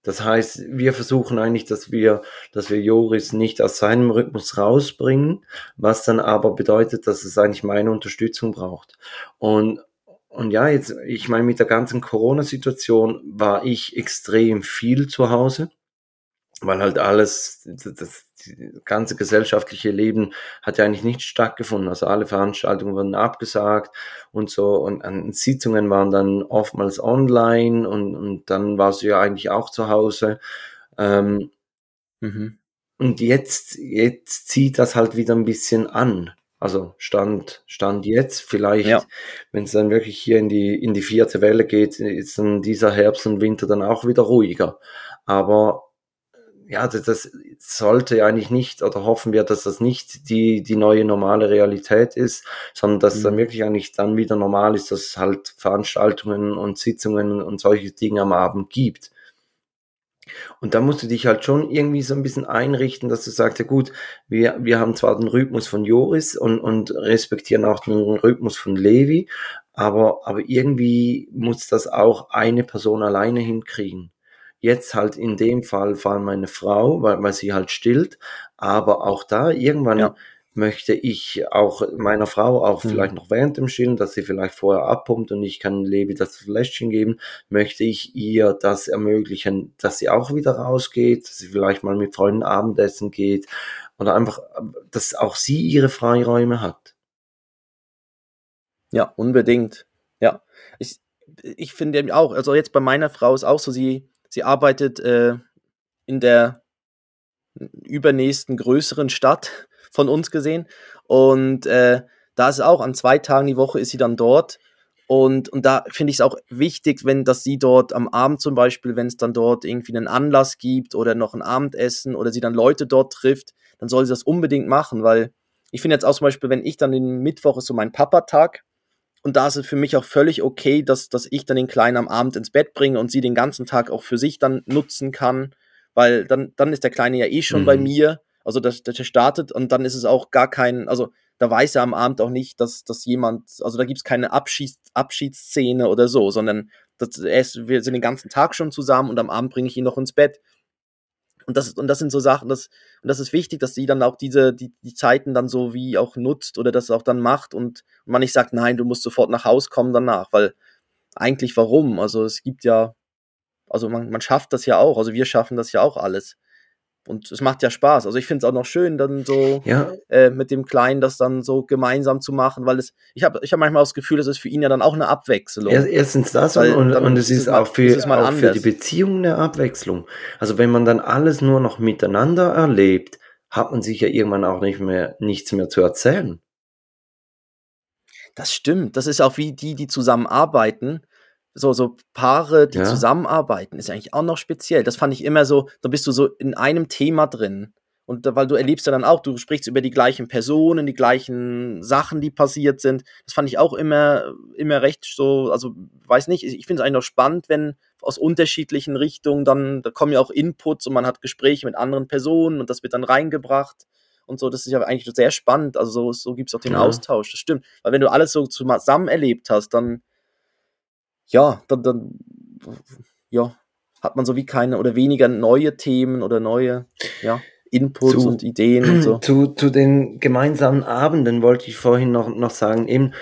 Das heißt, wir versuchen eigentlich, dass wir, dass wir Joris nicht aus seinem Rhythmus rausbringen, was dann aber bedeutet, dass es eigentlich meine Unterstützung braucht. Und, und ja, jetzt, ich meine, mit der ganzen Corona-Situation war ich extrem viel zu Hause weil halt alles, das, ganze gesellschaftliche Leben hat ja eigentlich nicht stattgefunden. Also alle Veranstaltungen wurden abgesagt und so und, und Sitzungen waren dann oftmals online und, und dann warst du ja eigentlich auch zu Hause. Ähm, mhm. Und jetzt, jetzt zieht das halt wieder ein bisschen an. Also Stand, Stand jetzt, vielleicht, ja. wenn es dann wirklich hier in die, in die vierte Welle geht, ist dann dieser Herbst und Winter dann auch wieder ruhiger. Aber ja, das, das sollte ja eigentlich nicht, oder hoffen wir, dass das nicht die, die neue normale Realität ist, sondern dass mhm. dann wirklich eigentlich dann wieder normal ist, dass es halt Veranstaltungen und Sitzungen und solche Dinge am Abend gibt. Und da musst du dich halt schon irgendwie so ein bisschen einrichten, dass du sagst, ja gut, wir, wir haben zwar den Rhythmus von Joris und, und respektieren auch den Rhythmus von Levi, aber, aber irgendwie muss das auch eine Person alleine hinkriegen. Jetzt halt in dem Fall vor allem meine Frau, weil, weil sie halt stillt. Aber auch da irgendwann ja. möchte ich auch meiner Frau auch mhm. vielleicht noch während dem Stillen, dass sie vielleicht vorher abpumpt und ich kann Levi das Fläschchen geben, möchte ich ihr das ermöglichen, dass sie auch wieder rausgeht, dass sie vielleicht mal mit Freunden Abendessen geht oder einfach, dass auch sie ihre Freiräume hat. Ja, unbedingt. Ja, ich, ich finde auch, also jetzt bei meiner Frau ist auch so, sie Sie arbeitet äh, in der übernächsten größeren Stadt <laughs> von uns gesehen. Und äh, da ist auch an zwei Tagen die Woche ist sie dann dort. Und, und da finde ich es auch wichtig, wenn dass sie dort am Abend zum Beispiel, wenn es dann dort irgendwie einen Anlass gibt oder noch ein Abendessen oder sie dann Leute dort trifft, dann soll sie das unbedingt machen, weil ich finde jetzt auch zum Beispiel, wenn ich dann den Mittwoch ist so mein Papa-Tag und da ist es für mich auch völlig okay, dass, dass ich dann den Kleinen am Abend ins Bett bringe und sie den ganzen Tag auch für sich dann nutzen kann, weil dann, dann ist der Kleine ja eh schon mhm. bei mir. Also das, das startet und dann ist es auch gar kein, also da weiß er am Abend auch nicht, dass, dass jemand, also da gibt es keine Abschieds, Abschiedsszene oder so, sondern das, er ist, wir sind den ganzen Tag schon zusammen und am Abend bringe ich ihn noch ins Bett. Und das, und das sind so Sachen, das, und das ist wichtig, dass sie dann auch diese, die, die Zeiten dann so wie auch nutzt oder das auch dann macht und man nicht sagt, nein, du musst sofort nach Haus kommen danach, weil eigentlich warum? Also es gibt ja, also man, man schafft das ja auch, also wir schaffen das ja auch alles. Und es macht ja Spaß. Also ich finde es auch noch schön, dann so ja. äh, mit dem Kleinen das dann so gemeinsam zu machen, weil es, ich habe ich hab manchmal das Gefühl, es ist für ihn ja dann auch eine Abwechslung. Erstens das und, und es ist, ist auch, für, ist auch für die Beziehung eine Abwechslung. Also wenn man dann alles nur noch miteinander erlebt, hat man sich ja irgendwann auch nicht mehr nichts mehr zu erzählen. Das stimmt. Das ist auch wie die, die zusammenarbeiten so, so Paare, die ja. zusammenarbeiten, ist eigentlich auch noch speziell. Das fand ich immer so, da bist du so in einem Thema drin. Und weil du erlebst ja dann auch, du sprichst über die gleichen Personen, die gleichen Sachen, die passiert sind. Das fand ich auch immer, immer recht so, also weiß nicht, ich finde es eigentlich noch spannend, wenn aus unterschiedlichen Richtungen dann, da kommen ja auch Inputs und man hat Gespräche mit anderen Personen und das wird dann reingebracht und so. Das ist ja eigentlich sehr spannend. Also so, so gibt es auch den ja. Austausch, das stimmt. Weil wenn du alles so zusammen erlebt hast, dann ja, dann, dann ja, hat man so wie keine oder weniger neue Themen oder neue ja, Inputs zu, und Ideen und so. <clears throat> Zu, zu den gemeinsamen Abenden wollte ich vorhin noch, noch sagen, eben,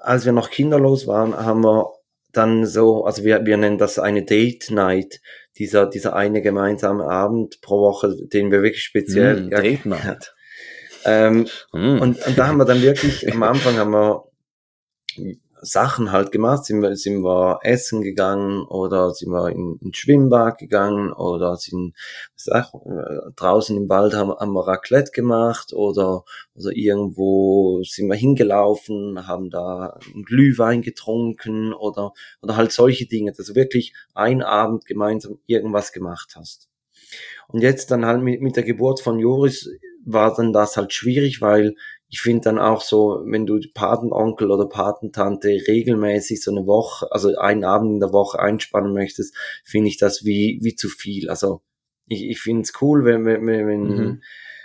als wir noch kinderlos waren, haben wir dann so, also wir, wir nennen das eine Date Night, dieser, dieser eine gemeinsame Abend pro Woche, den wir wirklich speziell. Mm, ja, Date <laughs> Night. ähm, mm. und, und da haben wir dann wirklich, am <laughs> Anfang haben wir Sachen halt gemacht, sind wir, sind wir essen gegangen oder sind wir in, in Schwimmbad gegangen oder sind sag, äh, draußen im Wald haben, haben wir Raclette gemacht oder, oder irgendwo sind wir hingelaufen, haben da einen Glühwein getrunken oder, oder halt solche Dinge, dass du wirklich ein Abend gemeinsam irgendwas gemacht hast. Und jetzt dann halt mit, mit der Geburt von Joris war dann das halt schwierig, weil ich finde dann auch so, wenn du Patenonkel oder Patentante regelmäßig so eine Woche, also einen Abend in der Woche einspannen möchtest, finde ich das wie, wie zu viel. Also ich, ich finde es cool, wenn, wenn, wenn mhm.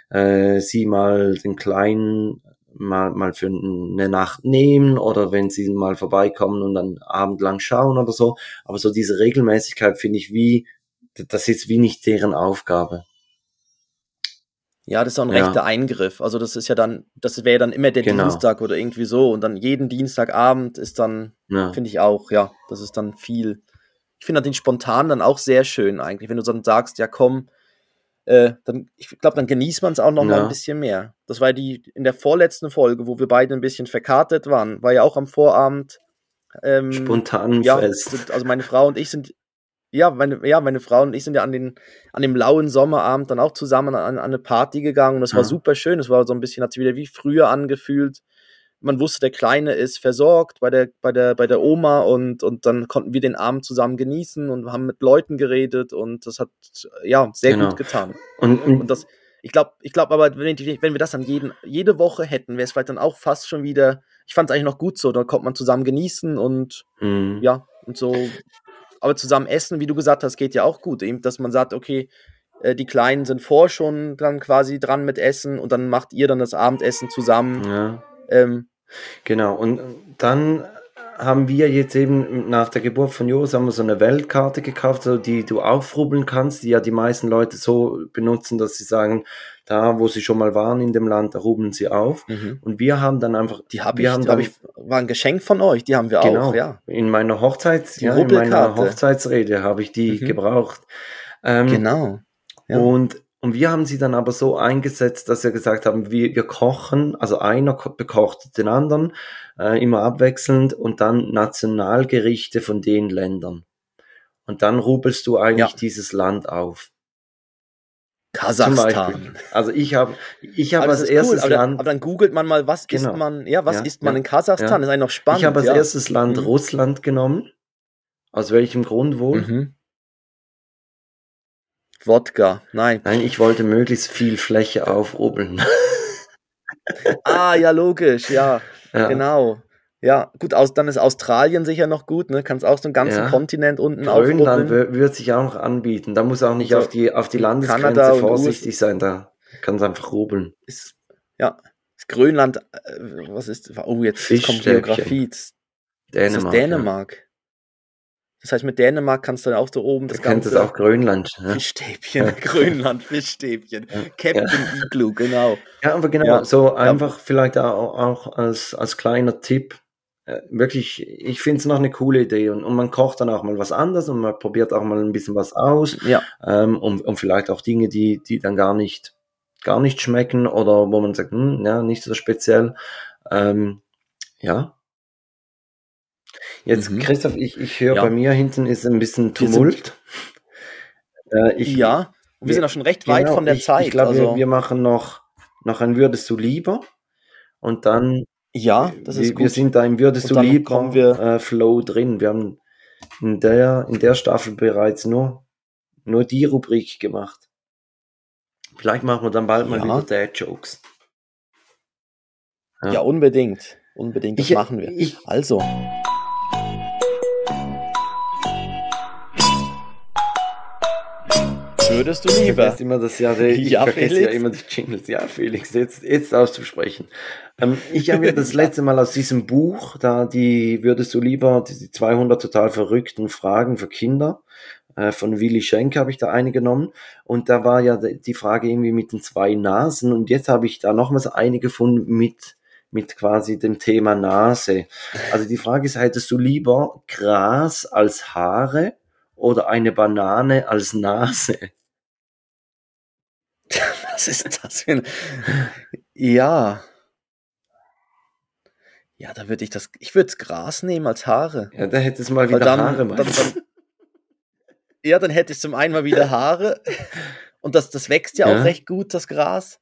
äh, sie mal den Kleinen mal, mal für eine Nacht nehmen oder wenn sie mal vorbeikommen und dann abendlang schauen oder so. Aber so diese Regelmäßigkeit finde ich wie, das ist wie nicht deren Aufgabe. Ja, das ist auch ein ja. rechter Eingriff. Also das ist ja dann, das wäre dann immer der genau. Dienstag oder irgendwie so. Und dann jeden Dienstagabend ist dann, ja. finde ich auch, ja, das ist dann viel. Ich finde den spontan dann auch sehr schön eigentlich, wenn du dann sagst, ja komm, äh, dann, ich glaube, dann genießt man es auch noch ja. mal ein bisschen mehr. Das war die in der vorletzten Folge, wo wir beide ein bisschen verkartet waren, war ja auch am Vorabend. Ähm, Spontan ja, fest. Also meine Frau und ich sind ja, meine, ja, meine Frau und ich sind ja an, den, an dem lauen Sommerabend dann auch zusammen an, an eine Party gegangen und das ja. war super schön. Es war so ein bisschen, hat sich wieder wie früher angefühlt. Man wusste, der Kleine ist versorgt bei der, bei der, bei der Oma und, und dann konnten wir den Abend zusammen genießen und haben mit Leuten geredet und das hat ja sehr genau. gut getan. Und, und, und das, ich glaube, ich glaube aber, wenn, wenn wir das dann jeden, jede Woche hätten, wäre es vielleicht dann auch fast schon wieder, ich fand es eigentlich noch gut so, da kommt man zusammen genießen und mhm. ja, und so aber zusammen essen, wie du gesagt hast, geht ja auch gut. Eben, dass man sagt, okay, äh, die Kleinen sind vor schon dann quasi dran mit Essen und dann macht ihr dann das Abendessen zusammen. Ja. Ähm, genau, und dann haben wir jetzt eben nach der Geburt von Jos haben wir so eine Weltkarte gekauft, so die du aufrubbeln kannst, die ja die meisten Leute so benutzen, dass sie sagen, da wo sie schon mal waren in dem Land, da rubbeln sie auf. Mhm. Und wir haben dann einfach, die hab ich, haben dann, ich, war ein Geschenk von euch, die haben wir genau, auch, ja. In meiner Hochzeits, ja, in meiner Hochzeitsrede habe ich die mhm. gebraucht. Ähm, genau. Ja. Und und wir haben sie dann aber so eingesetzt, dass wir gesagt haben, wir, wir kochen, also einer bekocht den anderen, äh, immer abwechselnd und dann Nationalgerichte von den Ländern. Und dann rubelst du eigentlich ja. dieses Land auf. Kasachstan. Also ich habe ich habe als erstes cool, aber Land. aber dann googelt man mal, was genau. isst man, ja, was ja, isst man ja, in Kasachstan? Ja. Das ist eigentlich noch spannend. Ich habe als erstes Land mhm. Russland genommen. Aus welchem Grund wohl? Mhm. Wodka, nein. Nein, ich wollte möglichst viel Fläche aufrubbeln. <laughs> ah, ja, logisch, ja. Genau. Ja, gut, aus, dann ist Australien sicher noch gut, ne? Kannst auch so einen ganzen ja. Kontinent unten Grönland wird sich auch noch anbieten. Da muss auch nicht also, auf die, auf die Landesgrenze vorsichtig sein, da kann es einfach rubbeln. Ist, ja, ist Grönland, äh, was ist, oh, jetzt, jetzt kommt Geografie. Dänemark. Das ist Dänemark. Ja. Das heißt, mit Dänemark kannst du dann auch da oben das du Ganze. Du auch Grönland. Ne? Fischstäbchen, <laughs> Grönland, Fischstäbchen. Captain ja. Igloo, genau. Ja, aber genau, ja. so einfach vielleicht auch, auch als, als kleiner Tipp äh, wirklich, ich finde es noch eine coole Idee und, und man kocht dann auch mal was anderes und man probiert auch mal ein bisschen was aus ja. ähm, und, und vielleicht auch Dinge, die, die dann gar nicht, gar nicht schmecken oder wo man sagt, hm, ja, nicht so speziell. Ähm, ja. Jetzt, mhm. Christoph, ich, ich höre ja. bei mir hinten ist ein bisschen Tumult. Äh, ich, ja, wir, wir, sind auch schon recht weit genau, von der ich, Zeit. Ich glaube, also. wir, wir machen noch, noch ein Würdest du lieber und dann ja, das ist wir, gut. Wir sind da im Würdest du lieber wir äh, Flow drin. Wir haben in der, in der Staffel bereits nur, nur die Rubrik gemacht. Vielleicht machen wir dann bald mal ja. wieder Dad-Jokes. Ja. ja. unbedingt. Unbedingt, das ich, machen wir. Ich, also. Würdest du lieber? Ich immer das Jahr, ich ja, vergesse Felix. ja immer die Jingles. Ja, Felix, jetzt, jetzt auszusprechen. Ähm, ich habe ja das <laughs> letzte Mal aus diesem Buch, da die würdest du lieber, die 200 total verrückten Fragen für Kinder, äh, von Willy Schenk habe ich da eine genommen. Und da war ja die Frage irgendwie mit den zwei Nasen. Und jetzt habe ich da nochmals eine gefunden mit, mit quasi dem Thema Nase. Also die Frage ist, hättest du lieber Gras als Haare oder eine Banane als Nase? Was ist das für ein... Ja. Ja, da würde ich das, ich würde Gras nehmen als Haare. Ja, da hättest du mal wieder dann, Haare. Dann, dann, ja, dann hätte ich zum einen mal wieder Haare. Und das, das wächst ja, ja. auch recht gut, das Gras.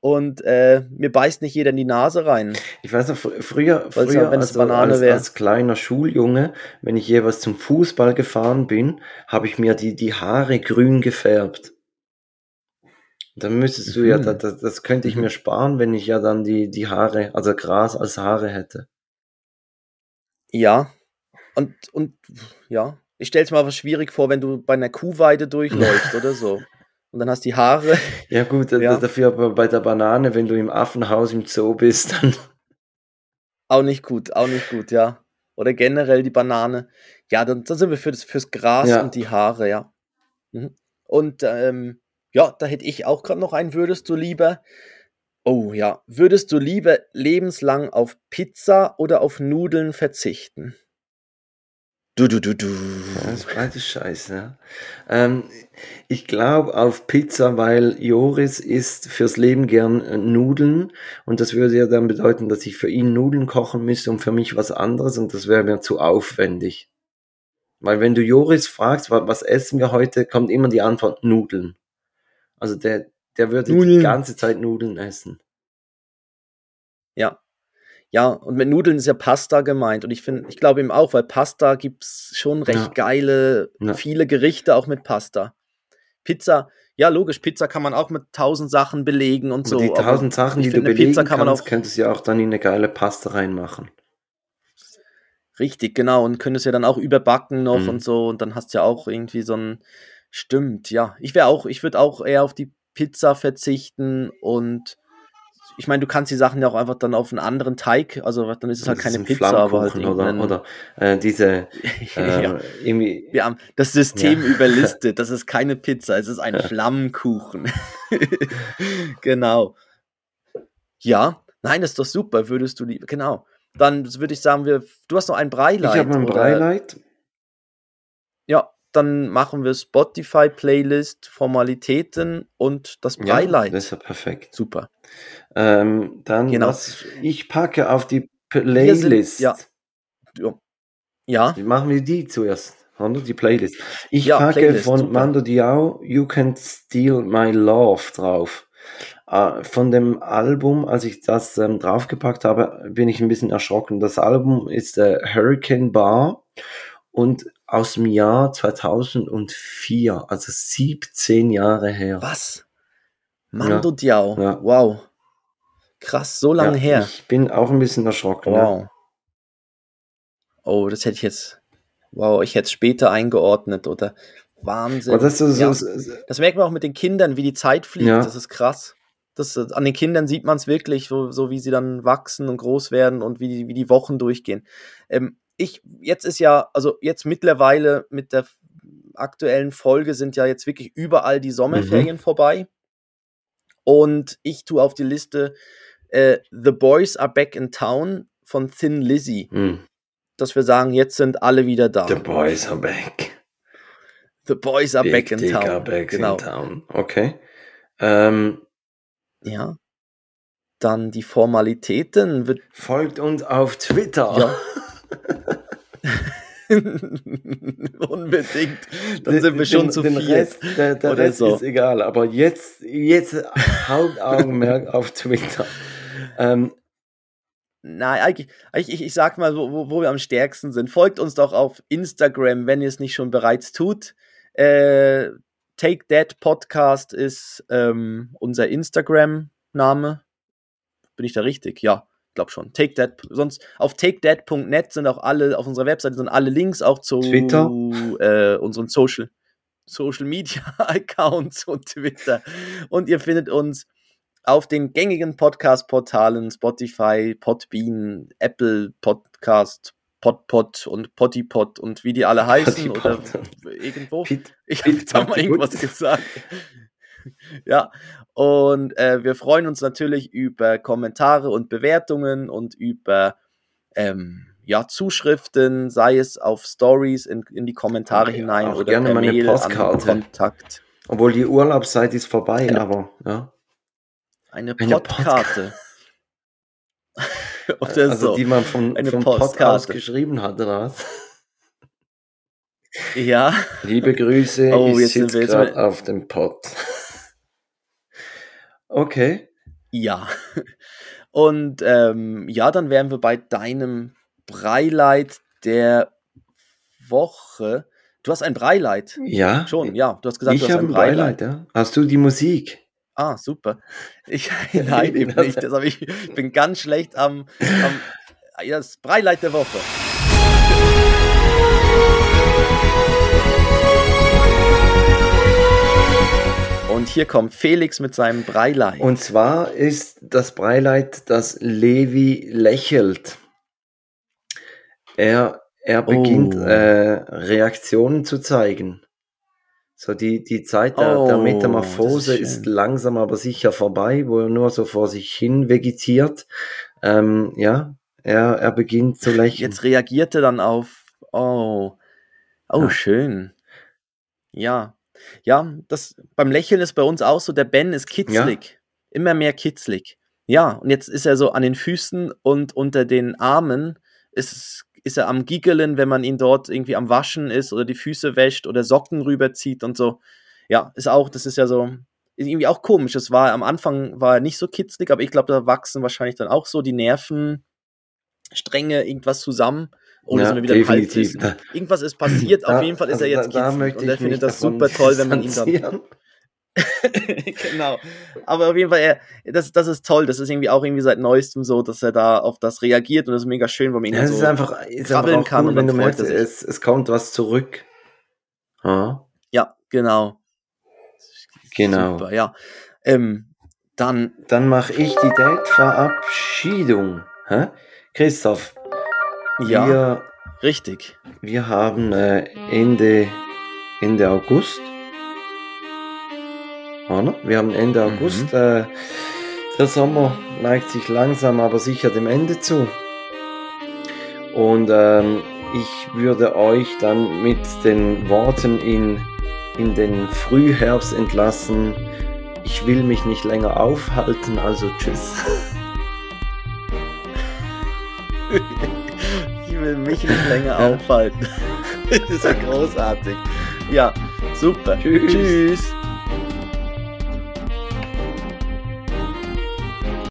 Und äh, mir beißt nicht jeder in die Nase rein. Ich weiß noch, fr früher, früher wenn es also Banane als, als kleiner Schuljunge, wenn ich jeweils zum Fußball gefahren bin, habe ich mir die, die Haare grün gefärbt. Dann müsstest du mhm. ja, das, das könnte ich mhm. mir sparen, wenn ich ja dann die, die Haare, also Gras als Haare hätte. Ja. Und, und ja, ich stelle es mir aber schwierig vor, wenn du bei einer Kuhweide durchläufst oder so. <laughs> und dann hast du die Haare. Ja, gut, ja. dafür aber bei der Banane, wenn du im Affenhaus im Zoo bist, dann. <laughs> Auch nicht gut, auch nicht gut, ja. Oder generell die Banane. Ja, dann, dann sind wir für das, fürs Gras ja. und die Haare, ja. Mhm. Und ähm, ja, da hätte ich auch gerade noch einen, würdest du lieber. Oh ja, würdest du lieber lebenslang auf Pizza oder auf Nudeln verzichten? Du, du, du, du. Das ist beides scheiße. Ja. Ähm, ich glaube auf Pizza, weil Joris isst fürs Leben gern äh, Nudeln und das würde ja dann bedeuten, dass ich für ihn Nudeln kochen müsste und für mich was anderes und das wäre mir zu aufwendig. Weil wenn du Joris fragst, was, was essen wir heute, kommt immer die Antwort Nudeln. Also der, der würde Nudeln. die ganze Zeit Nudeln essen. Ja, ja, und mit Nudeln ist ja Pasta gemeint. Und ich finde, ich glaube eben auch, weil Pasta gibt es schon recht ja. geile, ja. viele Gerichte auch mit Pasta. Pizza, ja, logisch, Pizza kann man auch mit tausend Sachen belegen und aber so. Die tausend Sachen, die finde, du belegen Pizza kann man auch, könntest du ja auch dann in eine geile Pasta reinmachen. Richtig, genau. Und könntest ja dann auch überbacken noch mhm. und so. Und dann hast du ja auch irgendwie so ein. Stimmt, ja. Ich wäre auch, ich würde auch eher auf die Pizza verzichten und ich meine, du kannst die Sachen ja auch einfach dann auf einen anderen Teig, also dann ist es halt keine Pizza, aber halt oder, oder äh, diese äh, <laughs> ja. irgendwie. Wir haben das System ja. <laughs> überlistet, das ist keine Pizza, es ist ein ja. Flammkuchen. <laughs> genau. Ja, nein, das ist doch super, würdest du die, genau. Dann würde ich sagen, wir, du hast noch ein Breileid. Ich habe ein Breileid. Ja, dann machen wir Spotify-Playlist, Formalitäten und das Beileid. Ja, das ist ja perfekt. Super. Ähm, dann, genau. was ich packe auf die Playlist. Sind, ja. ja. Machen wir die zuerst. Die Playlist. Ich ja, packe Playlist, von super. Mando Diao You Can Steal My Love drauf. Uh, von dem Album, als ich das ähm, draufgepackt habe, bin ich ein bisschen erschrocken. Das Album ist äh, Hurricane Bar und aus dem Jahr 2004, also 17 Jahre her. Was? Mando ja. Diao. Ja. Wow. Krass, so lange ja, her. Ich bin auch ein bisschen erschrocken. Wow. Ja. Oh, das hätte ich jetzt. Wow, ich hätte es später eingeordnet oder Wahnsinn. Aber das, ist, ja, das merkt man auch mit den Kindern, wie die Zeit fliegt. Das ist krass. Das, an den Kindern sieht man es wirklich, so, so, wie sie dann wachsen und groß werden und wie die, wie die Wochen durchgehen. Ähm, ich, jetzt ist ja, also jetzt mittlerweile mit der aktuellen Folge sind ja jetzt wirklich überall die Sommerferien mhm. vorbei. Und ich tue auf die Liste äh, The Boys Are Back in Town von Thin Lizzy. Mhm. Dass wir sagen, jetzt sind alle wieder da. The Boys Are Back. The Boys Are Big Back in Town. Are back genau. in Town. Okay. Ähm, ja. Dann die Formalitäten. Folgt uns auf Twitter. Ja. <laughs> <laughs> Unbedingt. Dann sind wir schon den, zu den viel. Rest, der, der Rest so. ist egal. Aber jetzt, jetzt Hauptaugenmerk <laughs> auf Twitter. Ähm, Nein, eigentlich, ich, ich, ich sag mal, wo, wo wir am stärksten sind. Folgt uns doch auf Instagram, wenn ihr es nicht schon bereits tut. Äh, Take That Podcast ist ähm, unser Instagram-Name. Bin ich da richtig? Ja glaube schon. Take That, sonst auf takedat.net sind auch alle, auf unserer Webseite sind alle Links auch zu. Äh, unseren Social, Social Media <laughs> Accounts und Twitter. Und ihr findet uns auf den gängigen Podcast-Portalen Spotify, Podbean, Apple Podcast, Podpod und Pottipod und wie die alle heißen oder irgendwo. Pit, ich habe auch mal irgendwas gesagt. <laughs> ja, und äh, wir freuen uns natürlich über Kommentare und Bewertungen und über ähm, ja, Zuschriften, sei es auf Stories in, in die Kommentare ja, hinein oder gerne per Mail Postkarte. Kontakt. Obwohl die Urlaubszeit ist vorbei, eine, aber ja. Eine Podkarte. <laughs> oder also so. die man von, eine vom Pod aus geschrieben hat, oder was? Ja. Liebe Grüße, oh, ich sitze gerade auf dem Pod. Okay. Ja. <laughs> Und ähm, ja, dann wären wir bei deinem Breileid der Woche. Du hast ein Breileid. Ja. Schon, ja. Du hast gesagt, ich du hast ein Breileid. Ja. Hast du die Musik? Ah, super. <laughs> Ich, <laughs> nein, eben nicht. Das ich, ich bin ganz schlecht am, am ja, das Breileid der Woche. Und hier kommt Felix mit seinem Breileid. Und zwar ist das Breileid, dass Levi lächelt. Er, er beginnt oh. äh, Reaktionen zu zeigen. So die, die Zeit der, oh, der Metamorphose ist, ist, langsam aber sicher vorbei, wo er nur so vor sich hin vegetiert. Ähm, ja, er, er beginnt zu lächeln. Jetzt reagiert er dann auf, oh, oh, ja. schön. Ja, ja, das beim Lächeln ist bei uns auch so, der Ben ist kitzlig. Ja. Immer mehr kitzlig. Ja, und jetzt ist er so an den Füßen und unter den Armen ist ist er am Giggeln, wenn man ihn dort irgendwie am Waschen ist oder die Füße wäscht oder Socken rüberzieht und so. Ja, ist auch, das ist ja so, ist irgendwie auch komisch. Das war am Anfang war er nicht so kitzlig, aber ich glaube, da wachsen wahrscheinlich dann auch so die Nervenstränge irgendwas zusammen. Oder ja, so wieder definitiv. Irgendwas ist passiert, da, auf jeden Fall ist also er jetzt da. Da und er findet das super toll, wenn man ihn dann. <laughs> <laughs> genau. Aber auf jeden Fall, er, das, das ist toll. Das ist irgendwie auch irgendwie seit neuestem so, dass er da auf das reagiert und das ist mega schön, wo man ihn ja, so ist einfach, ist krabbeln kann. Cool, und wenn du merkst, es, es kommt was zurück. Ha? Ja, genau. Genau. Super, ja. Ähm, dann. Dann mache ich die Date-Verabschiedung. Christoph. Ja. Wir, richtig. Wir haben äh, Ende, Ende August oder? Wir haben Ende mhm. August. Äh, der Sommer neigt sich langsam aber sicher dem Ende zu. Und ähm, ich würde euch dann mit den Worten in, in den Frühherbst entlassen. Ich will mich nicht länger aufhalten, also tschüss. <laughs> will mich nicht länger aufhalten. <laughs> das ist ja großartig. Ja, super. Tschüss. tschüss.